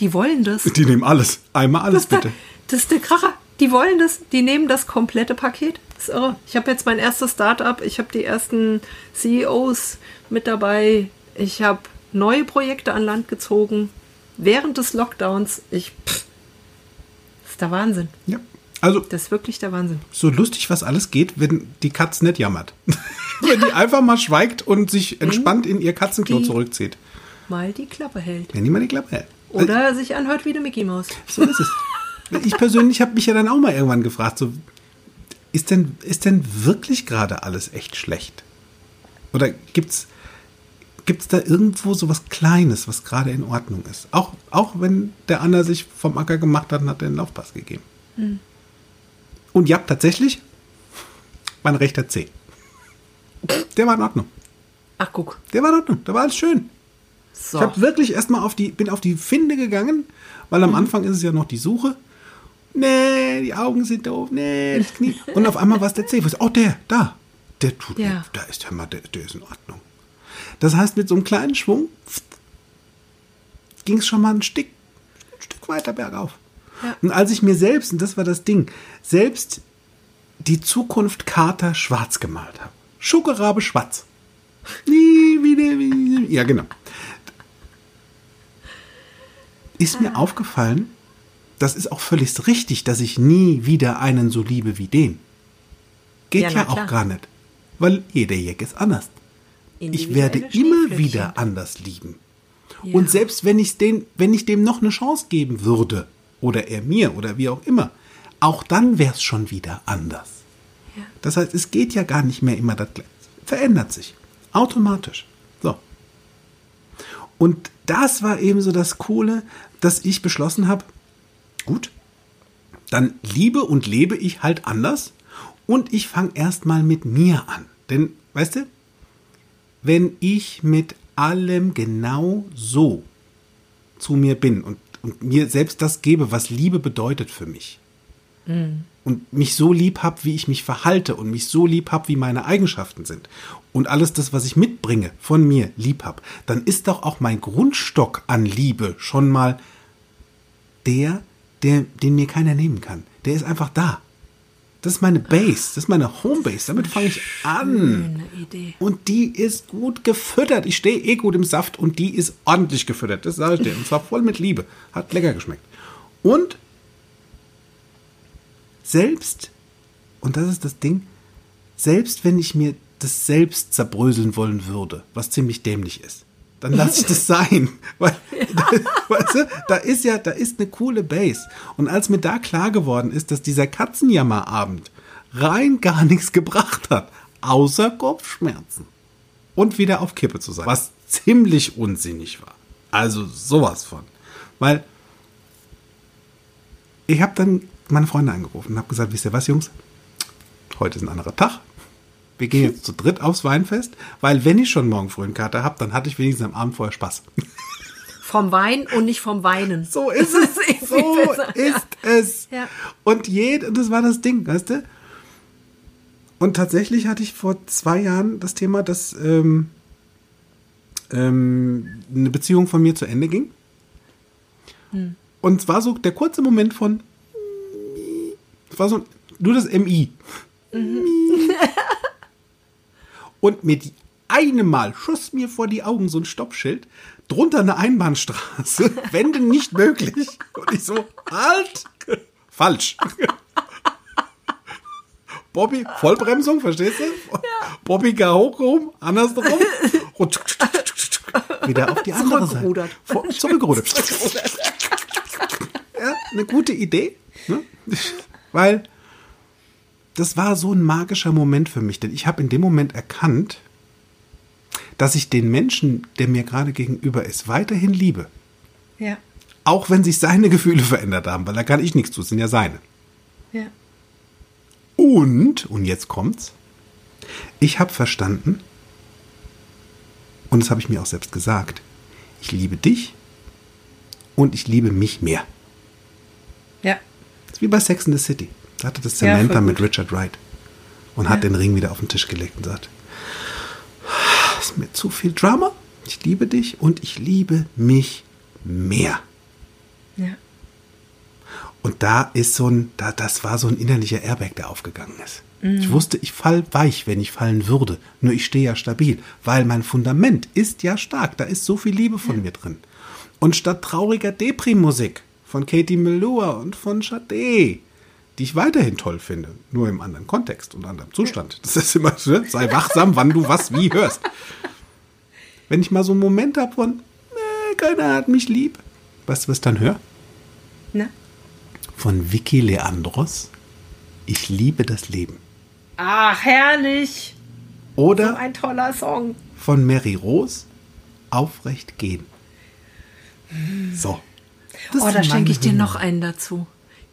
Die wollen das. Die nehmen alles. Einmal alles, Das ist, der, bitte. das ist der Kracher. Die wollen das. Die nehmen das komplette Paket. Das ist irre. Ich habe jetzt mein erstes Startup. Ich habe die ersten CEOs mit dabei. Ich habe neue Projekte an Land gezogen. Während des Lockdowns. Ich. Pff, das ist der Wahnsinn. Ja. Also, Das ist wirklich der Wahnsinn. so lustig, was alles geht, wenn die Katz nicht jammert. wenn die einfach mal schweigt und sich entspannt in ihr Katzenklo die- zurückzieht. Mal die Klappe hält. Wenn die mal die Klappe hält. Oder sich anhört wie eine Mickey Maus. So ist es. Ich persönlich habe mich ja dann auch mal irgendwann gefragt, so, ist denn, ist denn wirklich gerade alles echt schlecht? Oder gibt's gibt's da irgendwo so was Kleines, was gerade in Ordnung ist? Auch, auch wenn der Anna sich vom Acker gemacht hat und hat den Laufpass gegeben. Und ja, tatsächlich, mein rechter C. Der war in Ordnung. Ach, guck. Der war in Ordnung. Der war alles schön. So. Ich habe wirklich erstmal auf die, bin auf die Finde gegangen, weil am Anfang ist es ja noch die Suche. Nee, die Augen sind doof, nee, das Knie. Und auf einmal war es der C. Oh, der, da. Der tut Ja. mir, da ist hör mal, der, der ist in Ordnung. Das heißt, mit so einem kleinen Schwung ging es schon mal ein Stück, ein Stück weiter bergauf. Ja. Und als ich mir selbst, und das war das Ding, selbst die Zukunft Kater schwarz gemalt habe. Schokerabe schwarz. Nie wieder, wie- ja genau. Ist mir aufgefallen, das ist auch völlig richtig, dass ich nie wieder einen so liebe wie den. Geht Ja, ja, auch klar. gar nicht. Weil jeder Jack ist anders. Ich werde immer wieder anders lieben. Ja. Und selbst wenn ich den, wenn ich dem noch eine Chance geben würde, oder er mir, oder wie auch immer, auch dann wäre es schon wieder anders. Ja. Das heißt, es geht ja gar nicht mehr immer das Gleiche. Verändert sich. Automatisch. So. Und das war eben so das Coole, dass ich beschlossen habe, gut, dann liebe und lebe ich halt anders und ich fange erstmal mit mir an. Denn, weißt du, wenn ich mit allem genau so zu mir bin und, und mir selbst das gebe, was Liebe bedeutet für mich, und mich so lieb hab, wie ich mich verhalte und mich so lieb hab, wie meine Eigenschaften sind und alles das, was ich mitbringe, von mir lieb hab, dann ist doch auch mein Grundstock an Liebe schon mal der, der, den mir keiner nehmen kann. Der ist einfach da. Das ist meine Base, das ist meine Homebase. Damit fange ich an. Idee. Und die ist gut gefüttert. Ich stehe eh gut im Saft und die ist ordentlich gefüttert. Das sage ich dir. Und zwar voll mit Liebe. Hat lecker geschmeckt. Und selbst, und das ist das Ding, selbst wenn ich mir das selbst zerbröseln wollen würde, was ziemlich dämlich ist, dann lasse ich das sein. Weil, weißt du, da ist ja, da ist eine coole Base. Und als mir da klar geworden ist, dass dieser Katzenjammerabend rein gar nichts gebracht hat, außer Kopfschmerzen und wieder auf Kippe zu sein, was ziemlich unsinnig war. Also sowas von. Weil ich habe dann meine Freunde angerufen und habe gesagt, wisst ihr was, Jungs? Heute ist ein anderer Tag. Wir gehen jetzt zu dritt aufs Weinfest, weil wenn ich schon morgen früh einen Kater habe, dann hatte ich wenigstens am Abend vorher Spaß. Vom Wein und nicht vom Weinen. So ist es. Ist so besser, ja. ist es. Ja. Und jed, das war das Ding, weißt du? Und tatsächlich hatte ich vor zwei Jahren das Thema, dass ähm, ähm, eine Beziehung von mir zu Ende ging. Hm. Und es war so der kurze Moment von es war so nur das MI. Mhm. Und mit einem Mal schoss mir vor die Augen so ein Stoppschild, drunter eine Einbahnstraße, Wende nicht möglich. Und ich so, halt! Falsch. Bobby, Vollbremsung, verstehst du? Bobby gar hoch rum, andersrum. Und wieder auf die andere Seite. Zurückgerudert. Vor- Zurückgerudert. Ja, eine gute Idee. Ne? Weil das war so ein magischer Moment für mich, denn ich habe in dem Moment erkannt, dass ich den Menschen, der mir gerade gegenüber ist, weiterhin liebe. Ja. Auch wenn sich seine Gefühle verändert haben, weil da kann ich nichts tun, sind ja seine. Ja. Und, und jetzt kommt's, ich habe verstanden, und das habe ich mir auch selbst gesagt, ich liebe dich und ich liebe mich mehr. Ja. Das ist wie bei Sex in the City. Da hatte das Ja, Samantha gut. mit Richard Wright und hat Ja. den Ring wieder auf den Tisch gelegt und sagt, "Das ist mir zu viel Drama, ich liebe dich und ich liebe mich mehr. Ja. Und da ist so ein, da, das war so ein innerlicher Airbag, der aufgegangen ist. Ich wusste, ich fall weich, wenn ich fallen würde. Nur ich stehe ja stabil, weil mein Fundament ist ja stark. Da ist so viel Liebe von mir drin. Und statt trauriger Depri-Musik von Katie Melua und von Sade, die ich weiterhin toll finde, nur im anderen Kontext und anderem Zustand. Das ist immer so, sei wachsam, wann du was wie hörst. Wenn ich mal so einen Moment habe von, äh, keiner hat mich lieb, weißt du, was ich dann höre? Ne? von Vicky Leandros. Ich liebe das Leben. Ach, herrlich. So Oder ein toller Song. von Mary Rose. Aufrecht gehen. So. Das Oh, da schenke ich dir noch einen dazu.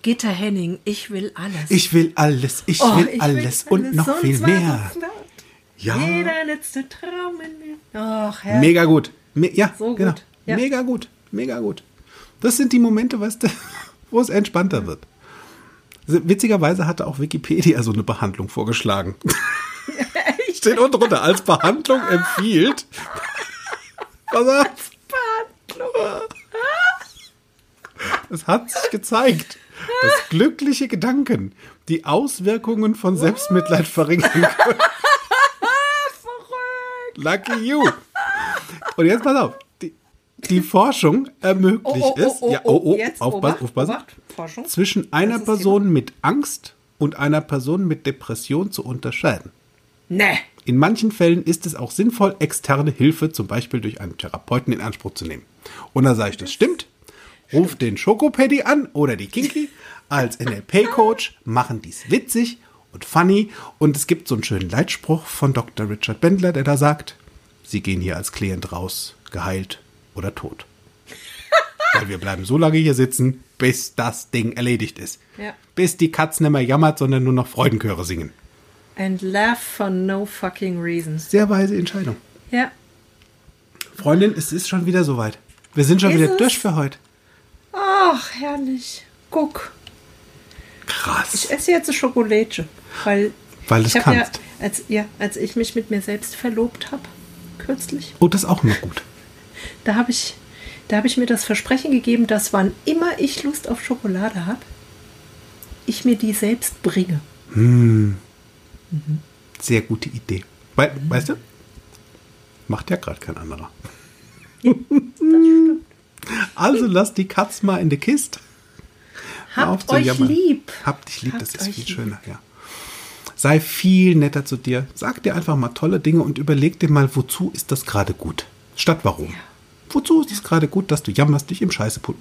Gitta Henning, ich will alles. Ich will alles, ich Oh, will ich alles und noch sonst viel mehr. Ja. Jeder letzte Traum in mir. Ach, herrlich. Mega gut. Me ja, So gut. genau. Ja. Mega gut. Mega gut. Das sind die Momente, weißt du, wo es entspannter wird. Witzigerweise hatte auch Wikipedia so eine Behandlung vorgeschlagen. Steht unten drunter, als Behandlung empfiehlt. Pass auf. Es hat sich gezeigt, dass glückliche Gedanken die Auswirkungen von Selbstmitleid verringern können. Lucky you. Und jetzt pass auf. Die, die Forschung ermöglicht es, ja, oh, oh, jetzt aufpassen, Obacht, Forschung. zwischen einer Person mit Angst und einer Person mit Depression zu unterscheiden. Nee. In manchen Fällen ist es auch sinnvoll, externe Hilfe, zum Beispiel durch einen Therapeuten, in Anspruch zu nehmen. Und da sage ich, das stimmt. Ruf den Schokopaddy an oder die Kinky. Als NLP-Coach machen dies witzig und funny. Und es gibt so einen schönen Leitspruch von Dr. Richard Bendler, der da sagt, Sie gehen hier als Klient raus, geheilt oder tot. Weil wir bleiben so lange hier sitzen, bis das Ding erledigt ist. Ja. Bis die Katz nicht mehr jammert, sondern nur noch Freudenchöre singen. And laugh for no fucking reason. Sehr weise Entscheidung. Ja. Freundin, es ist schon wieder soweit. Wir sind schon Ist wieder es? durch für heute. Ach, herrlich. Guck. Krass. Ich esse jetzt eine Schokolade, weil, Weil ich hab kannst. Ja, als, ja, als ich mich mit mir selbst verlobt habe, kürzlich, Oh, das ist auch noch gut. da habe ich, da habe ich mir das Versprechen gegeben, dass wann immer ich Lust auf Schokolade habe, ich mir die selbst bringe. Sehr gute Idee. We weißt du? Macht ja gerade kein anderer. Also lass die Katz mal in die Kiste. Habt euch jammern. lieb. Habt dich lieb, Habt das ist viel lieb. schöner, ja. Sei viel netter zu dir. Sag dir einfach mal tolle Dinge und überleg dir mal, wozu ist das gerade gut? Statt warum? Ja. Wozu ist es gerade gut, dass du jammerst, dich im Scheißepool.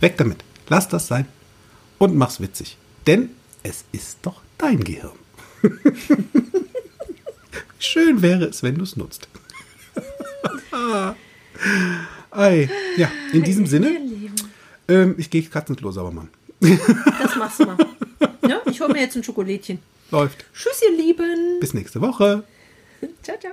Weg damit. Lass das sein und mach's witzig. Denn es ist doch dein Gehirn. Schön wäre es, wenn du es nutzt. Ei. Ja, in diesem Sinne, ähm, ich gehe Katzenklo sauber machen. das machst du mal. ja, ich hole mir jetzt ein Schokolädchen. Läuft. Tschüss, ihr Lieben. Bis nächste Woche. Ciao, ciao.